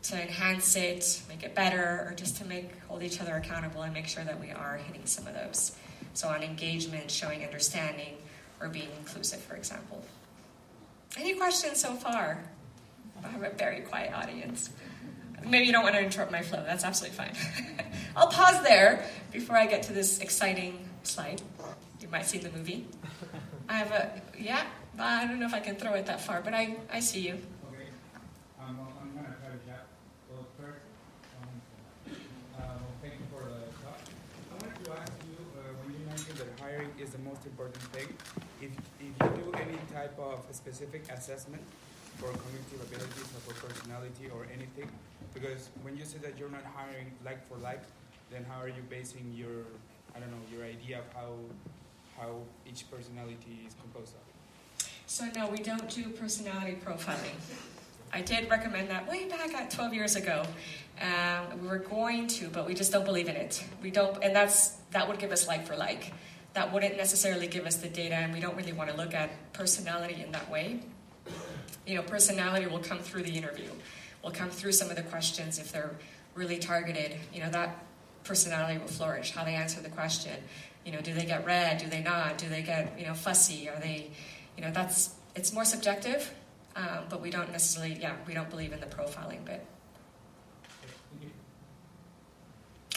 Speaker 2: to enhance it, make it better, or just to make hold each other accountable and make sure that we are hitting some of those? So on engagement, showing understanding, or being inclusive, for example. Any questions so far? I have a very quiet audience. Maybe you don't want to interrupt my flow. That's absolutely fine. I'll pause there before I get to this exciting slide. You might see the movie. I have a, yeah, I don't know if I can throw it that far, but I, I see you.
Speaker 4: Okay. Um, I'm going to try to chat. First, um, thank you for the talk. I wanted to ask you, uh, when you mentioned that hiring is the most important thing, if, if you do any type of specific assessment for cognitive abilities or for personality or anything, because when you say that you're not hiring like for like, then how are you basing your, I don't know, your idea of how, how each personality is composed of?
Speaker 2: So, no, we don't do personality profiling. I did recommend that way back at 12 years ago. Um, we were going to, but we just don't believe in it. We don't, and that's that would give us like for like. That wouldn't necessarily give us the data, and we don't really want to look at personality in that way. You know, personality will come through the interview, will come through some of the questions if they're really targeted. You know, that personality will flourish. How they answer the question. You know, do they get red? Do they not? Do they get you know fussy? Are they, you know, that's it's more subjective. Um, but we don't necessarily, yeah, we don't believe in the profiling bit.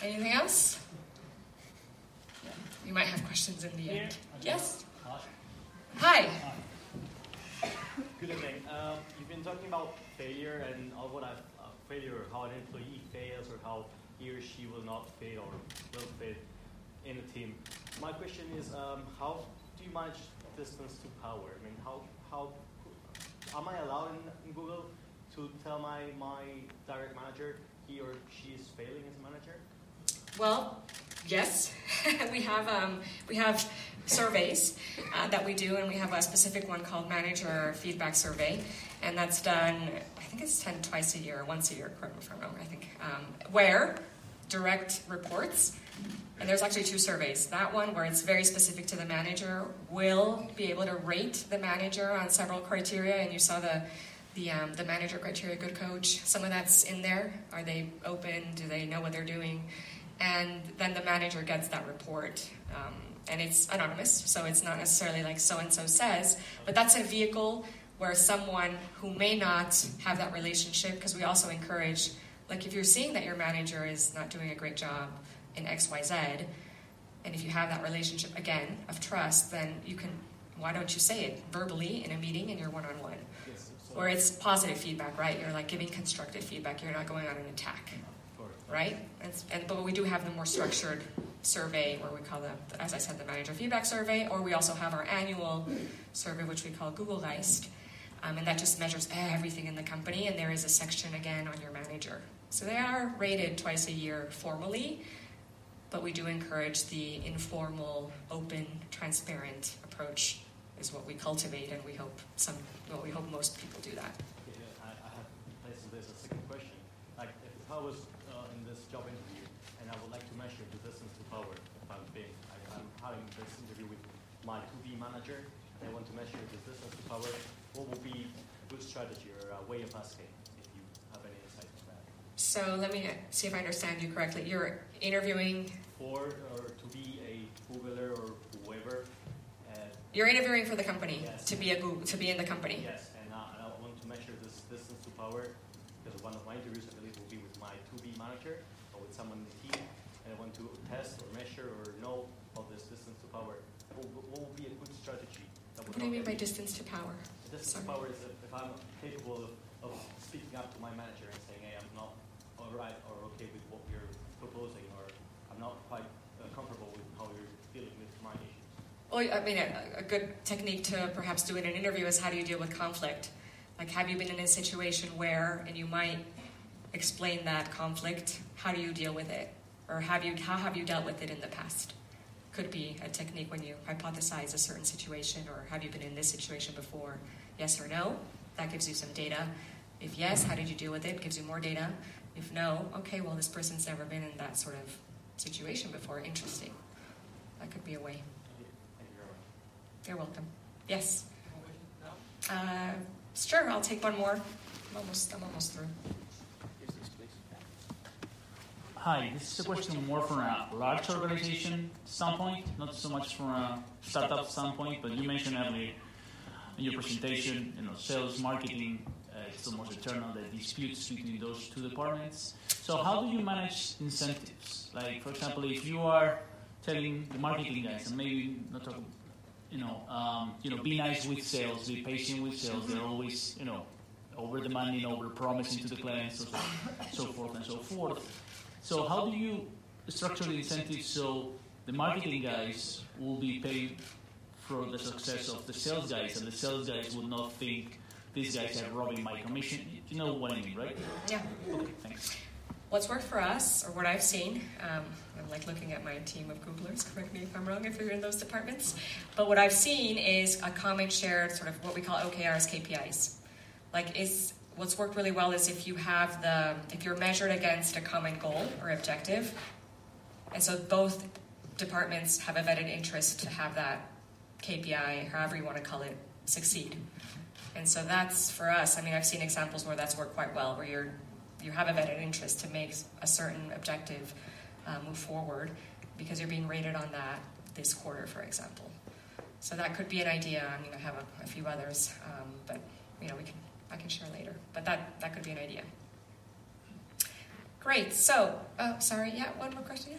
Speaker 2: Anything else? You might have questions in the end. Yes? Hi.
Speaker 5: Good evening. Um, you've been talking about failure and all what I've, uh, failure, how an employee fails or how he or she will not fail or will fail in a team. My question is, um, how do you manage distance to power? I mean, how, how am I allowed in, in Google to tell my, my direct manager he or she is failing as a manager?
Speaker 2: Well, yes, we have um, we have surveys uh, that we do, and we have a specific one called Manager Feedback Survey, and that's done. I think it's done twice a year, once a year. Correct me if I'm wrong. I think um, where direct reports. And there's actually two surveys. That one, where it's very specific to the manager, will be able to rate the manager on several criteria. And you saw the the, um, the manager criteria, good coach. Some of that's in there. Are they open? Do they know what they're doing? and then the manager gets that report. Um, and it's anonymous, so it's not necessarily like so and so says, but that's a vehicle where someone who may not have that relationship, because we also encourage, like if you're seeing that your manager is not doing a great job in XYZ, and if you have that relationship again of trust, then you can, why don't you say it verbally in a meeting in your one on one? Where it's positive feedback, right? You're like giving constructive feedback, you're not going on an attack right? And, and, but we do have the more structured survey, where we call the, as I said, the manager feedback survey, or we also have our annual survey, which we call Googlegeist, um, and that just measures everything in the company. And there is a section again on your manager. So they are rated twice a year formally, but we do encourage the informal, open, transparent approach is what we cultivate, and we hope some. Well, we hope most people do that.
Speaker 5: Yeah, I, I have this, this a second question. Like, if I was uh, in this job interview, and I would like to measure the distance to power if I'm being, I, am having this interview with my 2B manager, and I want to measure the distance to power. What would be a good strategy or a way of asking if you have any insight on that?
Speaker 2: So let me see if I understand you correctly. You're interviewing
Speaker 5: for or to be a Googler or whoever. Uh,
Speaker 2: You're interviewing for the company
Speaker 5: yes.
Speaker 2: to be a Google, to be in the company.
Speaker 5: Yes, and, and I want to measure this distance to power because one of my interviews, I believe, will be with my 2B manager or with someone in the team, and I want to test or measure or know of this distance to power. What, what would be a good strategy?
Speaker 2: what do you mean by distance to power?
Speaker 5: Distance Sorry. to power is if, if I'm capable of, of speaking up to my manager and saying, hey, I'm not all right or okay with what you're proposing, or I'm not quite uh, comfortable with how you're dealing with my issues.
Speaker 2: Well, I mean, a, a, good technique to perhaps do in an interview is how do you deal with conflict? Like, have you been in a situation where, and you might explain that conflict, how do you deal with it? Or have you, how have you dealt with it in the past? Could be a technique when you hypothesize a certain situation, or have you been in this situation before? Yes or no? That gives you some data. If yes, how did you deal with it? Gives you more data. If no, okay, well, this person's never been in that sort of situation before. Interesting. That could be a way. You're welcome. Yes. Uh, sure, I'll take one more. I'm almost, I'm almost through.
Speaker 6: Hi, this is a question more from a large organization standpoint, not so much from a startup standpoint, but you mentioned earlier in your presentation, you know, sales, marketing, uh, it's almost eternal, the disputes between those two departments. So how do you manage incentives? Like, for example, if you are telling the marketing guys, and maybe not talk, you know, um, you know, be nice with sales, be patient with sales. They're always, you know, over demanding, over promising to the clients, so, so forth and so forth. So how do you structure the incentives so the marketing guys will be paid for the success of the sales guys, and the sales guys will not think these guys are robbing my commission? You know what I mean, right?
Speaker 2: Yeah.
Speaker 6: Okay, thanks.
Speaker 2: What's worked for us, or what I've seen, um, I'm like looking at my team of Googlers, correct me if I'm wrong if you're in those departments, but what I've seen is a common shared sort of what we call OKRs, KPIs. Like, is what's worked really well is if you have the if you're measured against a common goal or objective and so both departments have a vetted interest to have that kpi however you want to call it succeed and so that's for us i mean i've seen examples where that's worked quite well where you're you have a vetted interest to make a certain objective uh, move forward because you're being rated on that this quarter for example. So that could be an idea. I mean i have a, a few others um, but you know we can I can share later, but that, that could be an idea. Great, so, oh, sorry, yeah, one more question, yeah?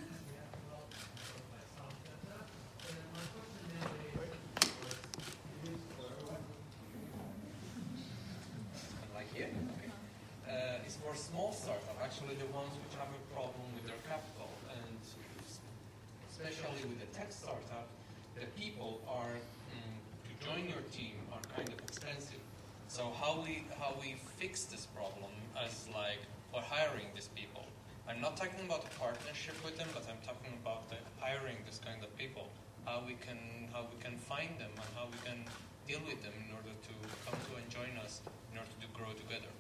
Speaker 7: Like here? Okay. Uh, it's for small startup, actually the ones which have a problem with their capital, and especially with the tech startup, the people are, mm, to join your team are kind of expensive. So how we how we fix this problem as like for hiring these people. I'm not talking about a partnership with them, but I'm talking about the hiring this kind of people. How we can how we can find them and how we can deal with them in order to come to and join us in order to grow together.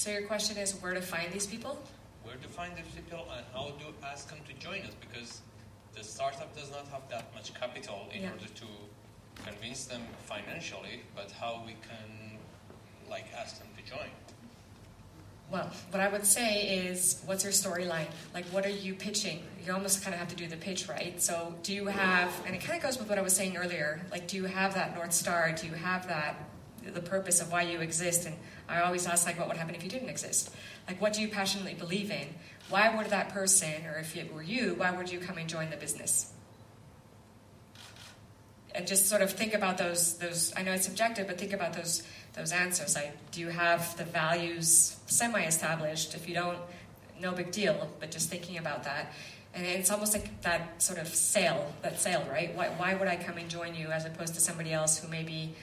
Speaker 2: So your question is where to find these people?
Speaker 7: Where to find these people and how to ask them to join us because the startup does not have that much capital in
Speaker 2: Yeah.
Speaker 7: order to convince them financially, but how we can like ask them to join.
Speaker 2: Well, what I would say is, what's your storyline? Like, what are you pitching? You almost kind of have to do the pitch, right? So, do you have, and it kind of goes with what I was saying earlier, like, do you have that North Star? Do you have that, the purpose of why you exist? And I always ask, like, what would happen if you didn't exist? Like, what do you passionately believe in? Why would that person, or if it were you, why would you come and join the business? and just sort of think about those those I know it's subjective, but think about those those answers. Like, do you have the values semi-established? If you don't, no big deal. But just thinking about that, and it's almost like that sort of sale, that sale, right? Why, why would I come and join you as opposed to somebody else who maybe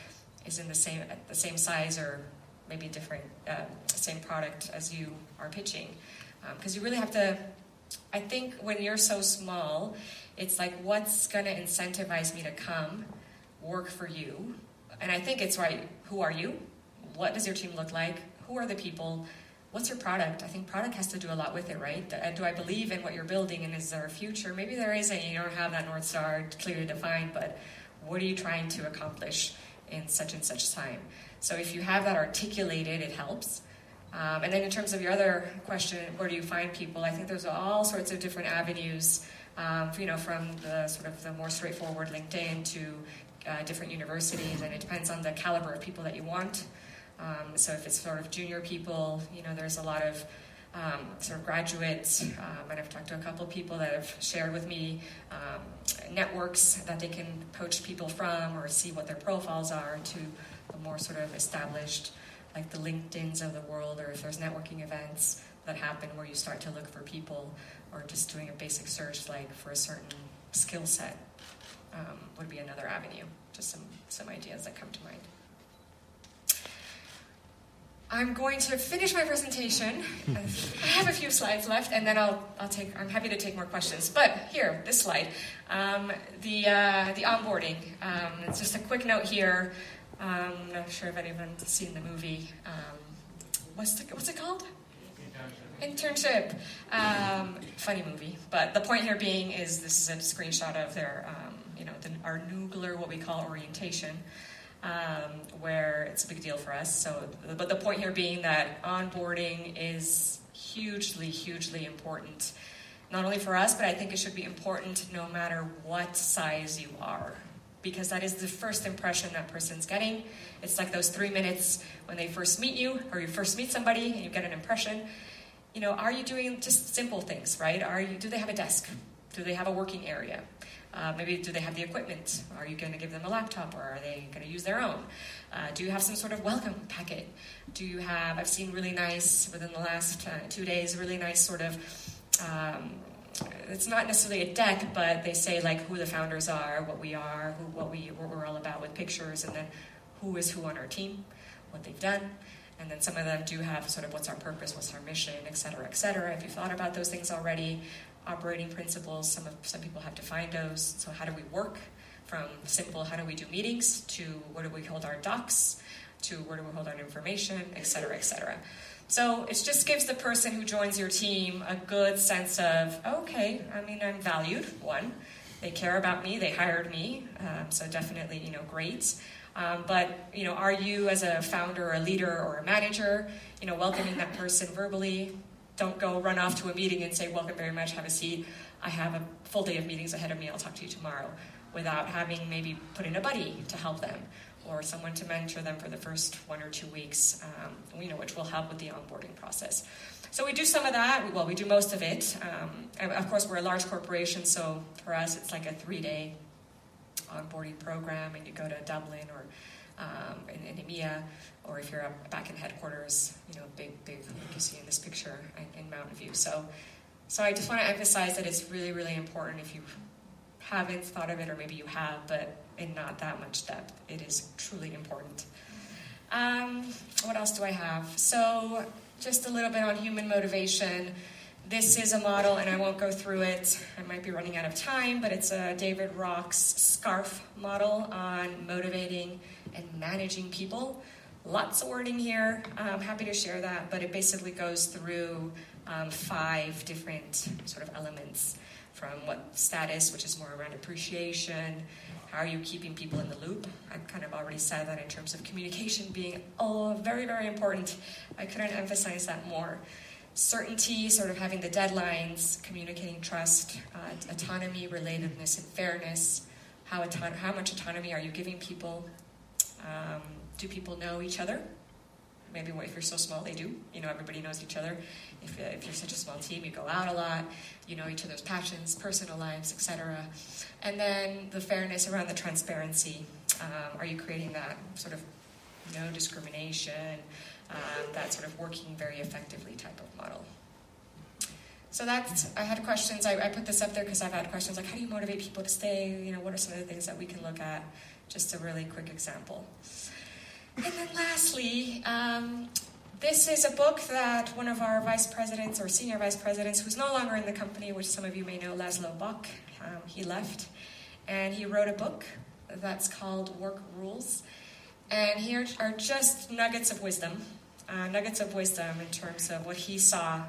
Speaker 2: is in the same the same size or maybe different uh, same product as you are pitching? Because you really have to. I think when you're so small, it's like what's going to incentivize me to come work for you? And i think it's right who are you? What does your team look like? Who are the people? What's your product? I think product has to do a lot with it right? Do i believe in what you're building and is there a future? Maybe there isn't you don't have that north star clearly defined but what are you trying to accomplish in such and such time so if you have that articulated it helps um, and then in terms of your other question where do you find people i think there's all sorts of different avenues um, you know, from the sort of the more straightforward LinkedIn to uh, different universities, and it depends on the caliber of people that you want. Um, so if it's sort of junior people, you know, there's a lot of um, sort of graduates, um, and I've talked to a couple people that have shared with me um, networks that they can poach people from or see what their profiles are to the more sort of established, like the LinkedIn's of the world, or if there's networking events that happen where you start to look for people or just doing a basic search like for a certain skill set um, would be another avenue. Just some, some ideas that come to mind. I'm going to finish my presentation. I have a few slides left, and then I'll, I'll take. I'm happy to take more questions. But here, this slide, um, the uh, the onboarding. Um, it's just a quick note here. Um, I'm not sure if anyone's seen the movie. Um, what's the, what's it called? Internship. Um, funny movie, but the point here being is this is a screenshot of their um, you know, the, our Noogler, what we call orientation, um, where it's a big deal for us. So, but the point here being that onboarding is hugely, hugely important, not only for us, but I think it should be important no matter what size you are, because that is the first impression that person's getting. It's like those three minutes when they first meet you, or you first meet somebody and you get an impression. You know, are you doing just simple things, right? Are you? Do they have a desk? Do they have a working area? Uh, maybe do they have the equipment? Are you going to give them a laptop or are they going to use their own? Uh, do you have some sort of welcome packet? Do you have, I've seen really nice, within the last uh, two days, really nice sort of, um, it's not necessarily a deck, but they say like who the founders are, what we are, who, what, we, what we're all about with pictures, and then who is who on our team, what they've done. And then some of them do have sort of what's our purpose, what's our mission, et cetera, et cetera. If you've thought about those things already, operating principles. Some of some people have defined those. So how do we work? From simple, how do we do meetings to where do we hold our docs to where do we hold our information, et cetera, et cetera. So it just gives the person who joins your team a good sense of okay, I mean I'm valued. One, they care about me, they hired me, um, so definitely you know great. Um, but you know, are you as a founder, or a leader, or a manager, you know, welcoming that person verbally, don't go run off to a meeting and say, Welcome very much, have a seat. I have a full day of meetings ahead of me, I'll talk to you tomorrow, without having maybe put in a buddy to help them or someone to mentor them for the first one or two weeks, um, you know, which will help with the onboarding process. So we do some of that. Well, we do most of it. Um, of course, we're a large corporation, so for us, it's like a three-day onboarding program, and you go to Dublin or um, in, in EMEA or if you're back in headquarters, you know, big, big, like you see in this picture in, in Mountain View. So, so I just want to emphasize that it's really, really important if you haven't thought of it, or maybe you have, but in not that much depth. It is truly important. Um, what else do I have? So, just a little bit on human motivation. This is a model, and I won't go through it. I might be running out of time, but it's a David Rock's SCARF model on motivating and managing people lots of wording here. I'm happy to share that, but it basically goes through um, five different sort of elements from what status, which is more around appreciation, how are you keeping people in the loop? I've kind of already said that in terms of communication being oh, very, very important. I couldn't emphasize that more. Certainty, sort of having the deadlines, communicating trust, uh, autonomy, relatedness, and fairness. How, how much autonomy are you giving people? Um, do people know each other? Maybe if you're so small, they do. You know, everybody knows each other. If, uh, if you're such a small team, you go out a lot. You know each other's passions, personal lives, etc. And then the fairness around the transparency. Um, are you creating that sort of no discrimination, um, that sort of working very effectively type of model? So that's, I had questions. I, I put this up there because I've had questions like, how do you motivate people to stay? You know, what are some of the things that we can look at? Just a really quick example. And then lastly, um, this is a book that one of our vice presidents or senior vice presidents, who's no longer in the company, which some of you may know, Laszlo Bock, um, he left. And he wrote a book that's called Work Rules. And here are just nuggets of wisdom, uh, nuggets of wisdom in terms of what he saw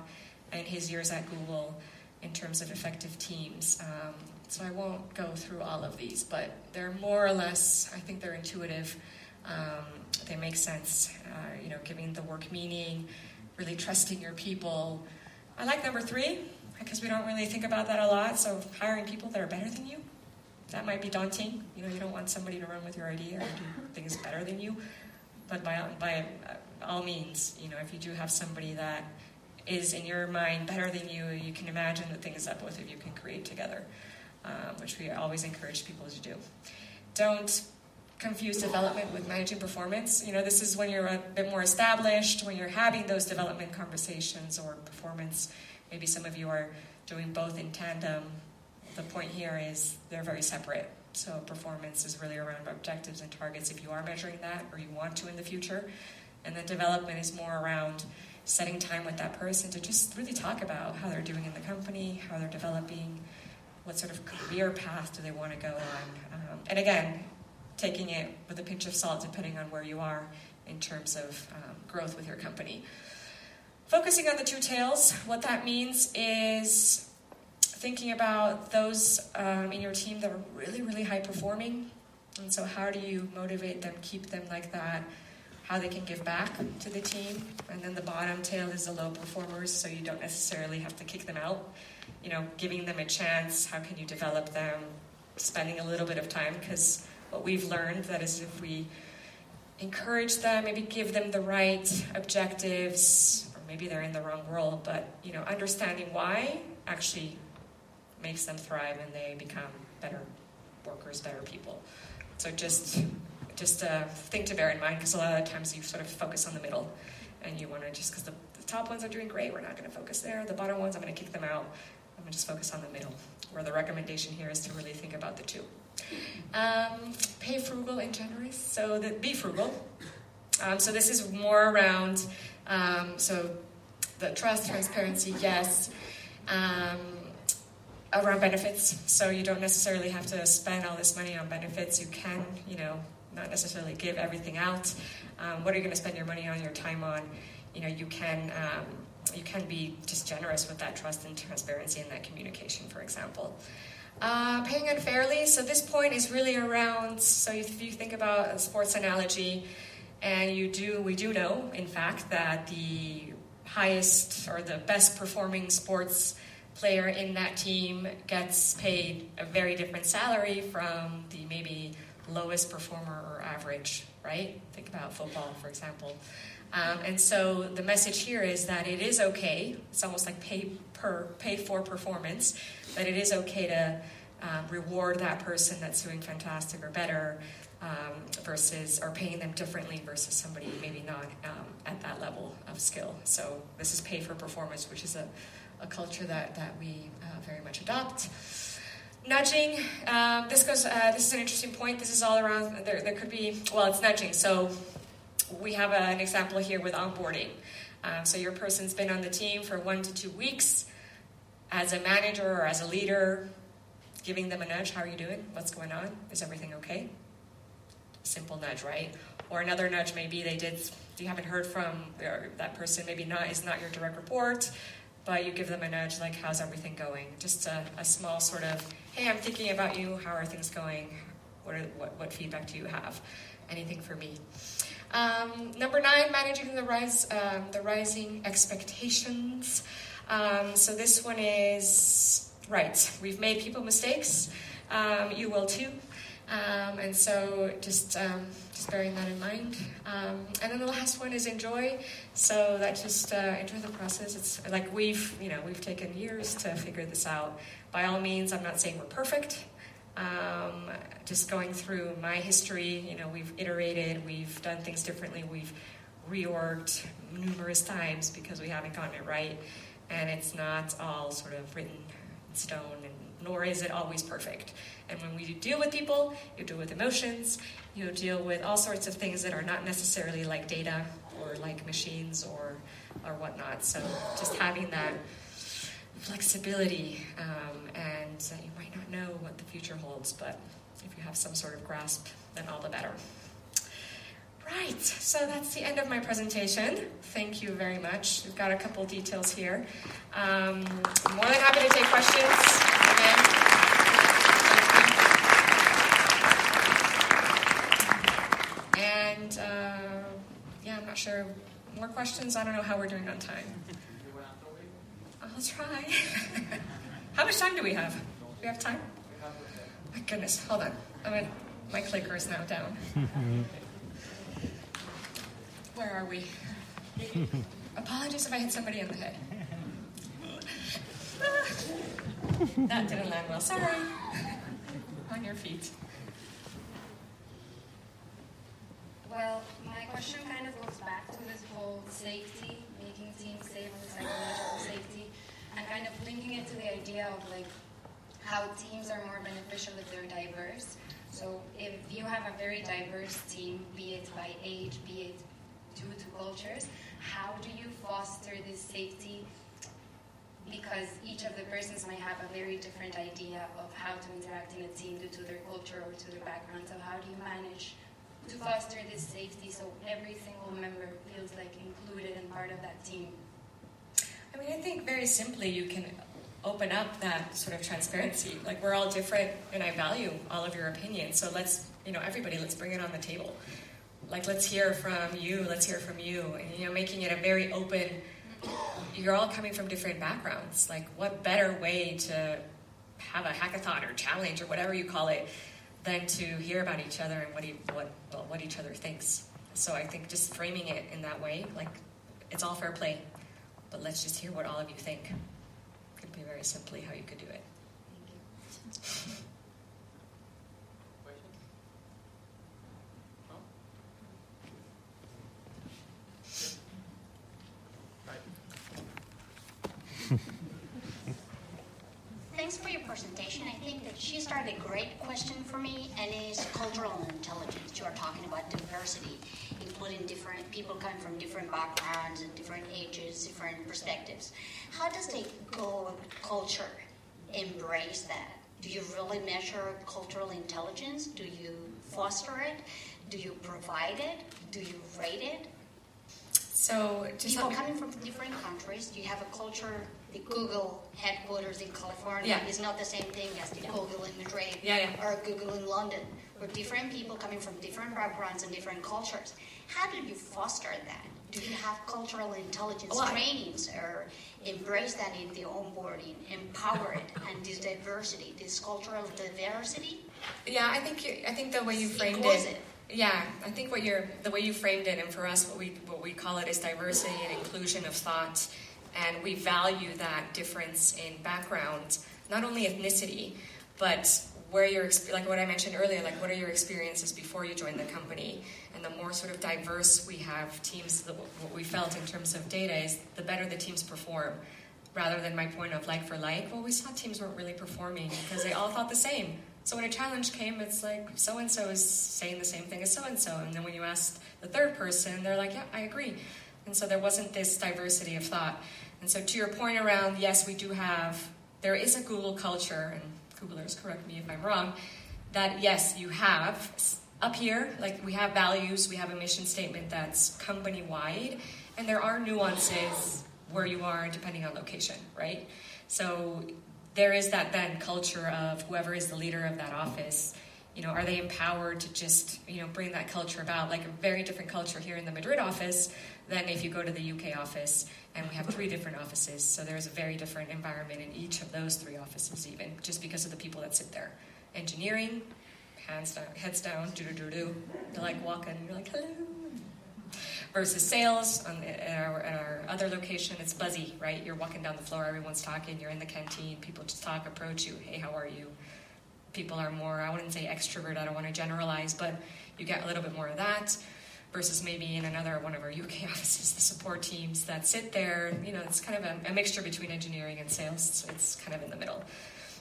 Speaker 2: in his years at Google in terms of effective teams. Um, so I won't go through all of these, but they're more or less, I think they're intuitive. Um, they make sense. Uh, you know, giving the work meaning, really trusting your people. I like number three because we don't really think about that a lot. So hiring people that are better than you, that might be daunting. You know, you don't want somebody to run with your idea or do things better than you. But by by all means, you know, if you do have somebody that is in your mind better than you, you can imagine the things that both of you can create together, um, which we always encourage people to do. Don't confuse development with managing performance. You know, this is when you're a bit more established, when you're having those development conversations or performance. Maybe some of you are doing both in tandem. The point here is they're very separate. So performance is really around objectives and targets if you are measuring that or you want to in the future. And then development is more around setting time with that person to just really talk about how they're doing in the company, how they're developing, what sort of career path do they want to go on. Um, and again, taking it with a pinch of salt depending on where you are in terms of um, growth with your company. Focusing on the two tails, what that means is thinking about those um, in your team that are really, really high performing. And so, how do you motivate them, keep them like that? How they can give back to the team. And then the bottom tail is the low performers, so you don't necessarily have to kick them out. You know, giving them a chance, how can you develop them? Spending a little bit of time, because what we've learned that is if we encourage them, maybe give them the right objectives, or maybe they're in the wrong role, but you know, understanding why actually makes them thrive and they become better workers, better people. So just just a thing to bear in mind because a lot of times you sort of focus on the middle and you want to just because the, the top ones are doing great, we're not going to focus there. The bottom ones, I'm going to kick them out. I'm going to just focus on the middle. Where the recommendation here is to really think about the two. Um, pay frugal and generous. So the, be frugal. Um, so this is more around um, so the trust, transparency, yes. Um, around benefits. So you don't necessarily have to spend all this money on benefits. You can, you know, not necessarily give everything out. Um, what are you going to spend your money on, your time on? You know, you can um, you can be just generous with that trust and transparency and that communication, for example. Uh, paying unfairly. So this point is really around. So if you think about a sports analogy, and you do, we do know, in fact, that the highest or the best performing sports player in that team gets paid a very different salary from the maybe lowest performer or average, right? Think about football, for example. Um, and so the message here is that it is okay. It's almost like pay per pay for performance. but it is okay to um, reward that person that's doing fantastic or better, um, versus or paying them differently versus somebody maybe not um, at that level of skill. So this is pay for performance, which is a, a culture that that we uh, very much adopt. Nudging. Um, this goes. Uh, this is an interesting point. This is all around. There, there could be. Well, it's nudging. So we have a, an example here with onboarding. Um, so your person's been on the team for one to two weeks. As a manager or as a leader, giving them a nudge. How are you doing? What's going on? Is everything okay? Simple nudge, right? Or another nudge maybe they did. You haven't heard from that person. Maybe not is not your direct report, but you give them a nudge like, "How's everything going?" Just a, a small sort of, "Hey, I'm thinking about you. How are things going? What, are, what what feedback do you have? Anything for me?" Um, number nine, managing the rise, um, the rising expectations. Um, so this one is right. We've made people mistakes. Um, you will too. Um, and so just um, just bearing that in mind. and then the last one is enjoy. So that just uh, enjoy the process. It's like we've you know we've taken years to figure this out. By all means, I'm not saying we're perfect. Um, just going through my history, you know, we've iterated, we've done things differently, we've reorged numerous times because we haven't gotten it right, and it's not all sort of written in stone, and nor is it always perfect. And when we deal with people, you deal with emotions, you deal with all sorts of things that are not necessarily like data or like machines or or whatnot. So just having that flexibility, um, and you might not know what the future holds, but if you have some sort of grasp, then all the better. Right, so that's the end of my presentation. Thank you very much. We've got a couple details here. Um, I'm more than happy to take questions. Again. And uh, yeah, I'm not sure. More questions? I don't know how we're doing on time. I'll try. How much time do we have? Do we have time? My goodness, hold on. I mean, my clicker is now down. Where are we? Apologies if I hit somebody in the head. that didn't land well. Sorry. On your feet.
Speaker 8: Well, my question kind of goes back to this whole safety, making teams safe psychological safety and kind of linking it to the idea of like how teams are more beneficial if they're diverse. So if you have a very diverse team, be it by age, be it due to cultures, how do you foster this safety? Because each of the persons might have a very different idea of how to interact in a team due to their culture or to their background. So how do you manage to foster this safety so every single member feels like included and part of that team?
Speaker 2: I mean, I think very simply, you can open up that sort of transparency. Like we're all different, and I value all of your opinions. So let's, you know, everybody, let's bring it on the table. Like let's hear from you. Let's hear from you. And you know, making it a very open. You're all coming from different backgrounds. Like what better way to have a hackathon or challenge or whatever you call it than to hear about each other and what he, what well, what each other thinks. So I think just framing it in that way, like it's all fair play, but let's just hear what all of you think. Could be very simply how you could do it.
Speaker 9: Thanks for your presentation. I think that she started a great question for me, and it's cultural intelligence. You are talking about diversity, including different people coming from different backgrounds and different ages, different perspectives. How does the culture embrace that? Do you really measure cultural intelligence? Do you foster it? Do you provide it? Do you rate it?
Speaker 2: So, just
Speaker 9: people coming from different countries, you have a culture. The Google headquarters in California
Speaker 2: Yeah.
Speaker 9: is not the same thing as the Google in Madrid
Speaker 2: Yeah, yeah.
Speaker 9: or Google in London. We're different people coming from different backgrounds and different cultures. How do you foster that? Do you have cultural intelligence
Speaker 2: Well,
Speaker 9: trainings or embrace that in the onboarding, empower it, and this diversity, this cultural diversity?
Speaker 2: Yeah, I think you, I think the way you framed it.
Speaker 9: it.
Speaker 2: Yeah, I think what you're the way you framed it, and for us, what we what we call it is diversity and inclusion of thought, and we value that difference in background, not only ethnicity, but where your like what I mentioned earlier, like what are your experiences before you joined the company, and the more sort of diverse we have teams, what we felt in terms of data is the better the teams perform. Rather than my point of like for like, well, we saw teams weren't really performing because they all thought the same. So when a challenge came, it's like so and so is saying the same thing as so and so, and then when you asked the third person, they're like, yeah, I agree. And so there wasn't this diversity of thought. And so to your point around, yes, we do have, there is a Google culture, and Googlers correct me if I'm wrong, that yes, you have up here, like we have values, we have a mission statement that's company wide, and there are nuances where you are depending on location, right? So there is that then culture of whoever is the leader of that office you know are they empowered to just you know bring that culture about like a very different culture here in the madrid office than if you go to the uk office and we have three different offices so there's a very different environment in each of those three offices even just because of the people that sit there. Engineering hands down heads down do do do do they're like walking you're like hello. Versus sales on the, at, our, at our other location it's buzzy right? You're walking down the floor everyone's talking you're in the canteen people just talk approach you hey how are you? People are more i wouldn't say extrovert i don't want to generalize but you get a little bit more of that versus maybe in another one of our uk offices the support teams that sit there you know it's kind of a, a mixture between engineering and sales so it's kind of in the middle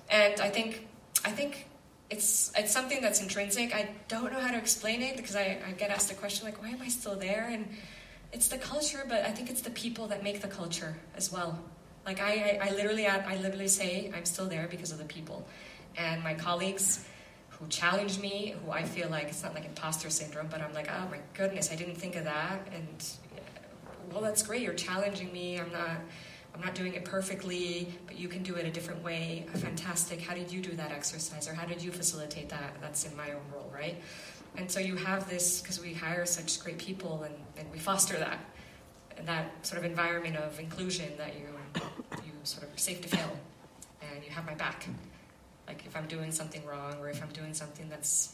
Speaker 2: and i think i think it's it's something that's intrinsic. I don't know how to explain it because I, I get asked the question like, why am I still there? And it's the culture, but I think it's the people that make the culture as well. Like I, I, I literally I literally say I'm still there because of the people, and my colleagues who challenge me, who I feel like it's not like imposter syndrome, but I'm like, oh my goodness, I didn't think of that, and well, that's great. You're challenging me. I'm not. I'm not doing it perfectly, but you can do it a different way. Fantastic. How did you do that exercise? Or how did you facilitate that? That's in my own role, right? And so you have this, because we hire such great people and, and we foster that, and that sort of environment of inclusion that you, you sort of safe to fail and you have my back. Like if I'm doing something wrong or if I'm doing something that's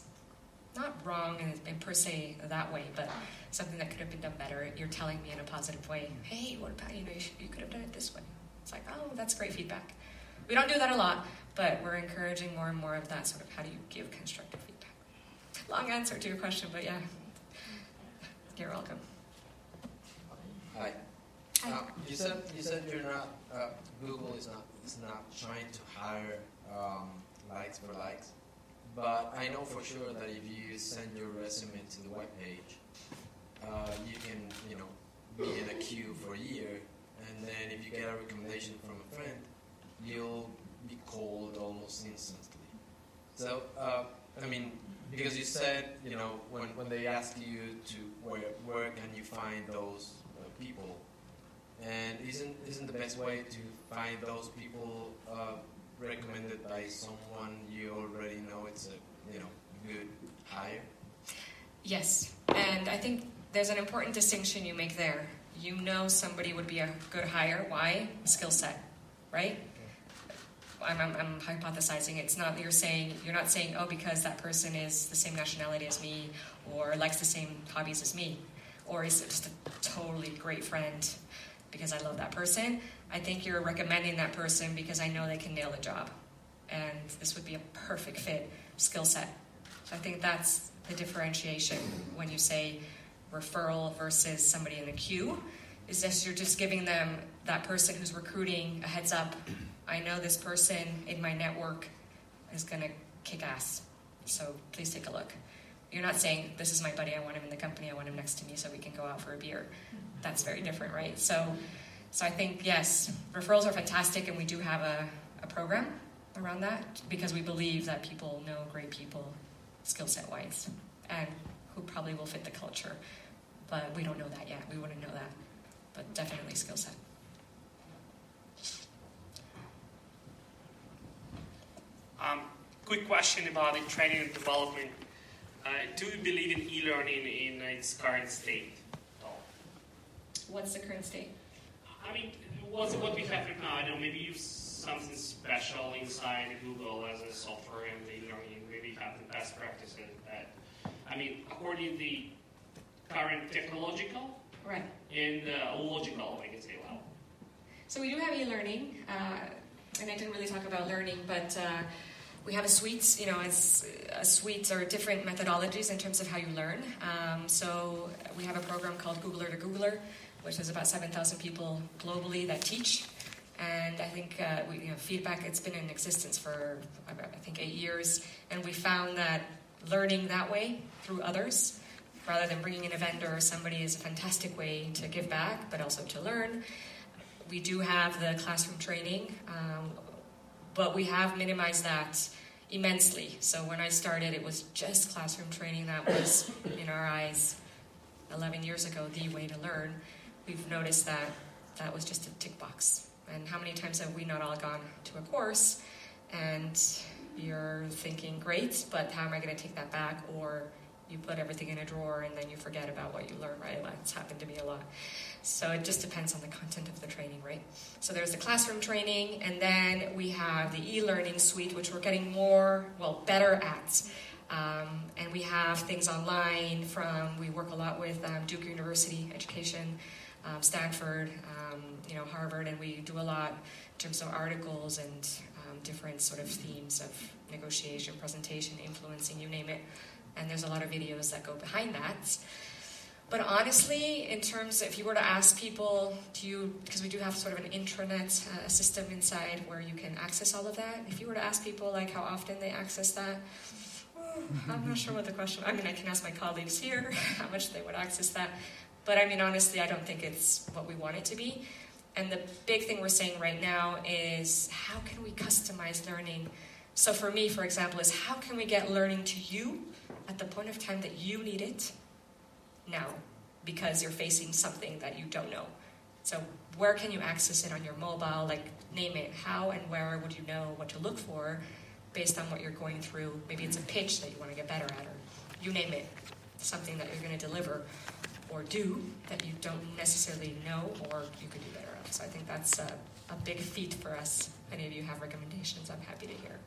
Speaker 2: not wrong in, in per se that way, but something that could have been done better. You're telling me in a positive way, hey, what about you know you, should, you could have done it this way. It's like, oh, that's great feedback. We don't do that a lot, but we're encouraging more and more of that sort of how do you give constructive feedback. Long answer to your question, but yeah, you're welcome.
Speaker 7: Hi. Uh, you said you said you're not uh, Google is not is not trying to hire um, likes for likes, but I know for sure that if you send your resume to the web page, uh, you can you know be in a queue for a year, and then if you get a recommendation from a friend, you'll be called almost instantly. So uh, I mean, because you said you know when when they ask you to where where can you find those uh, people? And isn't isn't the best way to find those people uh, recommended by someone you already know it's a you know good hire?
Speaker 2: Yes, and I think there's an important distinction you make there. You know somebody would be a good hire. Why? Skill set, right? I'm, I'm, I'm hypothesizing. It's not you're saying you're not saying oh because that person is the same nationality as me or likes the same hobbies as me or is just a totally great friend because I love that person. I think you're recommending that person because I know they can nail the job, and this would be a perfect fit skill set. So I think that's the differentiation when you say referral versus somebody in the queue. Is this you're just giving them that person who's recruiting a heads up I know this person in my network is going to kick ass. So please take a look. You're not saying, this is my buddy, I want him in the company, I want him next to me so we can go out for a beer. That's very different, right? So, so I think, yes, referrals are fantastic, and we do have a, a program around that because we believe that people know great people skill set wise and who probably will fit the culture. But we don't know that yet. We wouldn't know that. But definitely skill set.
Speaker 10: Um, quick question about the training and development. Uh, do you believe in e-learning in its current state?
Speaker 2: What's the current state?
Speaker 10: I mean, what's what we have right now? I don't know, maybe use something special inside Google as a software and e-learning. Maybe have the best practices. That I mean, according to the current technological
Speaker 2: right
Speaker 10: and uh, logical, I can say, well.
Speaker 2: So we do have e-learning, uh, and I didn't really talk about learning, but. Uh, we have a suite, you know, as a suite or different methodologies in terms of how you learn. Um, so we have a program called Googler to Googler, which is about 7,000 people globally that teach. And I think uh, we, you know, feedback, it's been in existence for, I think, eight years. And we found that learning that way through others, rather than bringing in a vendor or somebody, is a fantastic way to give back, but also to learn. We do have the classroom training. Um, but we have minimized that immensely. So when I started, it was just classroom training that was, in our eyes, 11 years ago, the way to learn. We've noticed that that was just a tick box. And how many times have we not all gone to a course and you're thinking, great, but how am I going to take that back? Or you put everything in a drawer and then you forget about what you learned, right? That's happened to me a lot. So it just depends on the content of the training, right? So there's the classroom training, and then we have the e-learning suite, which we're getting more, well, better at. Um, and we have things online from, we work a lot with um, Duke University Education, um, Stanford, um, you know, Harvard, and we do a lot in terms of articles and um, different sort of themes of negotiation, presentation, influencing, you name it. And there's a lot of videos that go behind that. But honestly, in terms, if you were to ask people, do you, because we do have sort of an intranet uh, system inside where you can access all of that. If you were to ask people like how often they access that, I'm not sure what the question. I mean, I can ask my colleagues here how much they would access that, but I mean, honestly, I don't think it's what we want it to be. And the big thing we're saying right now is how can we customize learning? So for me, for example, is how can we get learning to you at the point of time that you need it now because you're facing something that you don't know. So, where can you access it on your mobile? Like, name it. How and where would you know what to look for based on what you're going through? Maybe it's a pitch that you want to get better at, or you name it. Something that you're going to deliver or do that you don't necessarily know or you could do better at. So, I think that's a, a big feat for us. If any of you have recommendations, I'm happy to hear.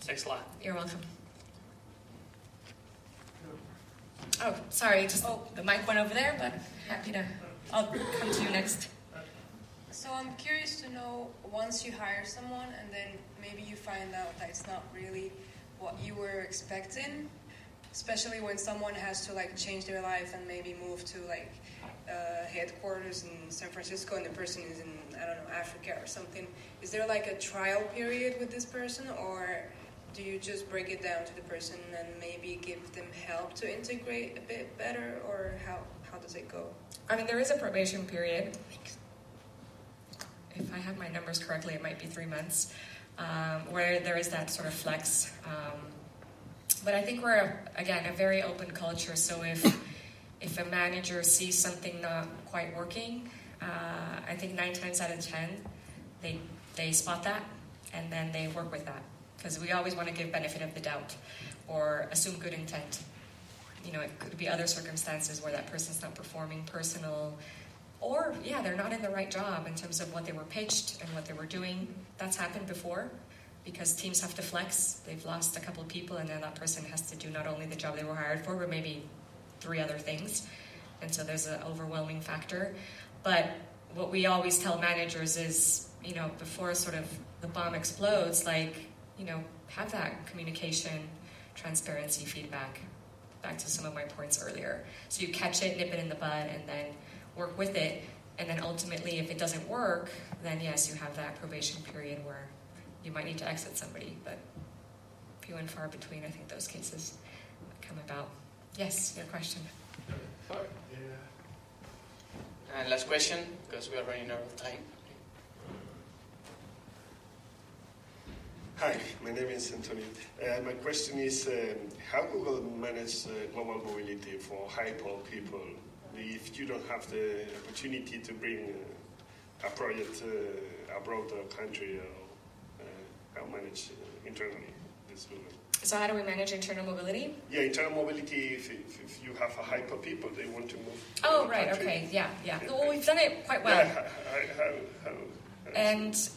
Speaker 10: Thanks a lot.
Speaker 2: You're welcome. Oh, sorry, just oh. the mic went over there, but happy to. I'll come to you next.
Speaker 11: So I'm curious to know once you hire someone and then maybe you find out that it's not really what you were expecting, especially when someone has to like change their life and maybe move to like uh, headquarters in San Francisco and the person is in I don't know Africa or something. Is there like a trial period with this person or do you just break it down to the person and maybe give them help to integrate a bit better or how, how does it go
Speaker 2: i mean there is a probation period if i have my numbers correctly it might be three months um, where there is that sort of flex um, but i think we're again a very open culture so if if a manager sees something not quite working, uh, I think nine times out of ten, they they spot that and then they work with that because we always want to give benefit of the doubt or assume good intent. You know, it could be other circumstances where that person's not performing personal, or yeah, they're not in the right job in terms of what they were pitched and what they were doing. That's happened before because teams have to flex. They've lost a couple people, and then that person has to do not only the job they were hired for, but maybe three other things. And so there's an overwhelming factor. But what we always tell managers is, you know, before sort of the bomb explodes, like, you know, have that communication, transparency, feedback. Back to some of my points earlier. So you catch it, nip it in the bud, and then work with it. And then ultimately, if it doesn't work, then yes, you have that probation period where you might need to exit somebody. But few and far between, I think those cases come about. Yes, your question.
Speaker 12: Sorry. Yeah. And last question, because we are running out of time.
Speaker 13: Hi, my name is Antonio. Uh, my question is um, how Google manage uh, global mobility for high-power people if you don't have the opportunity to bring uh, a project uh, abroad the country or uh, how manage uh, internally this movement?
Speaker 2: So how do we manage internal mobility?
Speaker 13: Yeah, internal mobility. If, if, if you have a hyper people, they want to move.
Speaker 2: Oh, right. Country. Okay. Yeah, yeah. Well, we've done it quite well.
Speaker 13: Yeah, how, how, how,
Speaker 2: and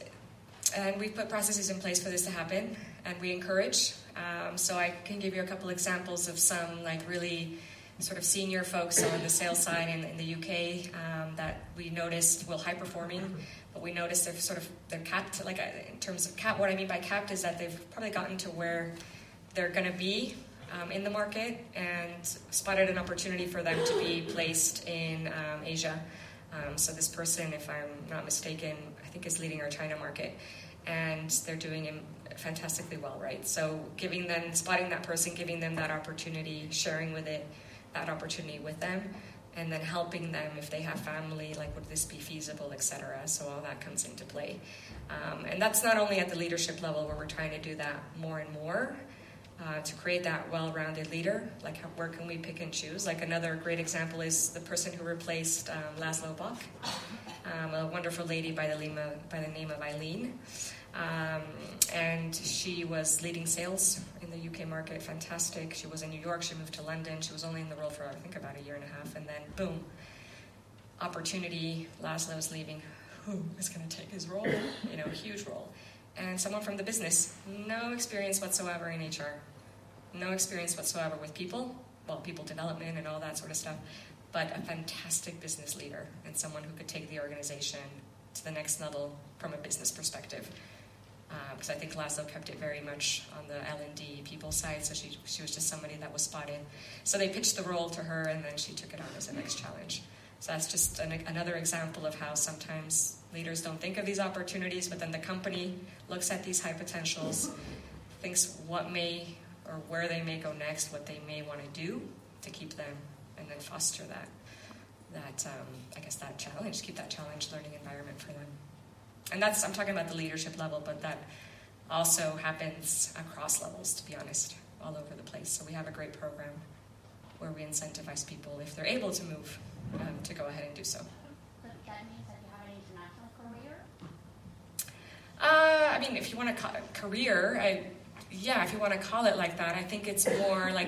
Speaker 2: and we've put processes in place for this to happen, and we encourage. Um, so I can give you a couple examples of some like really sort of senior folks on the sales side in, in the UK um, that we noticed will high performing, we noticed they're sort of they're capped. Like uh, in terms of cap, what I mean by capped is that they've probably gotten to where they're going to be um, in the market and spotted an opportunity for them to be placed in um, Asia. Um, so this person, if I'm not mistaken, I think is leading our China market and they're doing fantastically well, right? So giving them, spotting that person, giving them that opportunity, sharing with it, that opportunity with them, and then helping them if they have family, like would this be feasible, etc. So all that comes into play, um, and that's not only at the leadership level where we're trying to do that more and more. Uh, to create that well-rounded leader, like how, where can we pick and choose? Like another great example is the person who replaced um, Laszlo Bock, um, a wonderful lady by the, of, by the name of Eileen. Um, and she was leading sales in the UK market, fantastic. She was in New York, she moved to London. She was only in the role for, I think, about a year and a half. And then, boom, opportunity. Laszlo's leaving. Who is going to take his role? You know, a huge role. And someone from the business, no experience whatsoever in HR, no experience whatsoever with people, well, people development and all that sort of stuff, but a fantastic business leader and someone who could take the organization to the next level from a business perspective because uh, I think Laszlo kept it very much on the L and D people side. So she she was just somebody that was spotted. So they pitched the role to her, and then she took it on as the next challenge. So that's just an, another example of how sometimes leaders don't think of these opportunities, but then the company looks at these high potentials, thinks what may or where they may go next, what they may want to do to keep them, and then foster that that um, I guess that challenge, keep that challenge learning environment for them. And that's, I'm talking about the leadership level, but that also happens across levels, to be honest, all over the place. So we have a great program where we incentivize people, if they're able to move, um, to go ahead and do so. Uh, I mean, if you want to career, I, yeah, if you want to call it like that, I think it's more like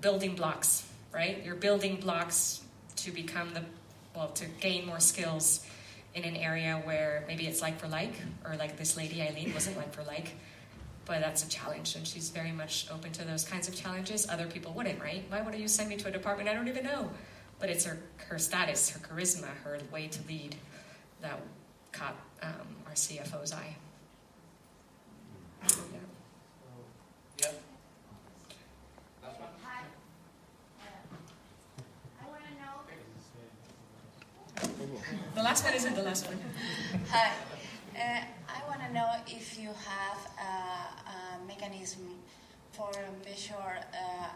Speaker 2: building blocks, right? You're building blocks to become the, well, to gain more skills in an area where maybe it's like for like, or like this lady Eileen wasn't like for like, but that's a challenge, and she's very much open to those kinds of challenges. Other people wouldn't, right? Why would you send me to a department I don't even know? But it's her, her status, her charisma, her way to lead that caught um, our CFO's eye.
Speaker 12: Yeah. yeah.
Speaker 2: The last one isn't the last one.
Speaker 14: Hi. Uh, I want to know if you have a, a mechanism for measure uh,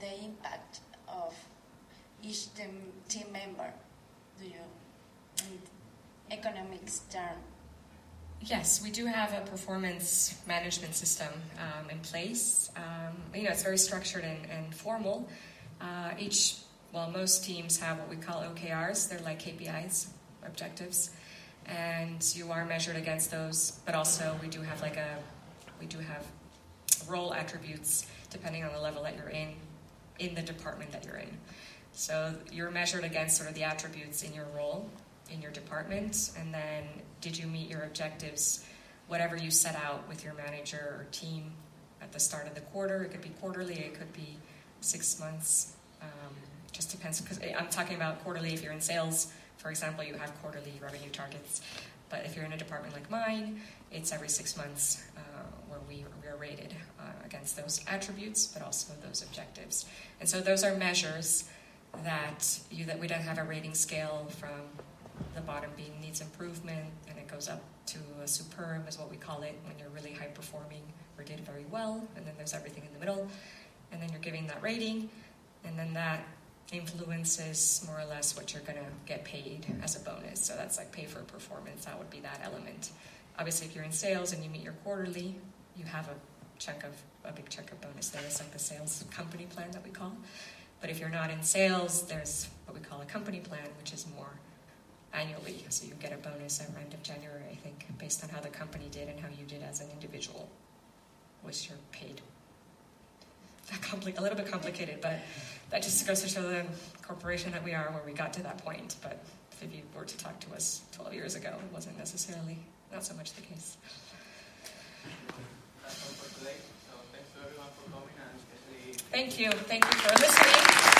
Speaker 14: the impact of each team, team member. Do you, in economics term?
Speaker 2: Yes, we do have a performance management system um, in place. Um, you know, it's very structured and, and formal. Uh, each well, most teams have what we call OKRs. They're like KPIs, objectives, and you are measured against those. But also, we do have like a we do have role attributes depending on the level that you're in in the department that you're in. So you're measured against sort of the attributes in your role in your department, and then did you meet your objectives, whatever you set out with your manager or team at the start of the quarter? It could be quarterly, it could be six months. Um, just depends because I'm talking about quarterly. If you're in sales, for example, you have quarterly revenue targets. But if you're in a department like mine, it's every six months uh, where we, we are rated uh, against those attributes, but also those objectives. And so those are measures that you that we don't have a rating scale from the bottom being needs improvement, and it goes up to a superb, is what we call it, when you're really high performing or did very well, and then there's everything in the middle, and then you're giving that rating, and then that influences more or less what you're going to get paid as a bonus. So that's like pay for performance, that would be that element. Obviously, if you're in sales and you meet your quarterly, you have a chunk of a big chunk of bonus there. It's like the sales company plan that we call. But if you're not in sales, there's what we call a company plan, which is more annually. So you get a bonus at end of January, I think, based on how the company did and how you did as an individual, which you're paid. Compli- a little bit complicated, but that just goes to show the corporation that we are where we got to that point. But if you were to talk to us 12 years ago, it wasn't necessarily not so much the case. Thank you. Thank you for listening.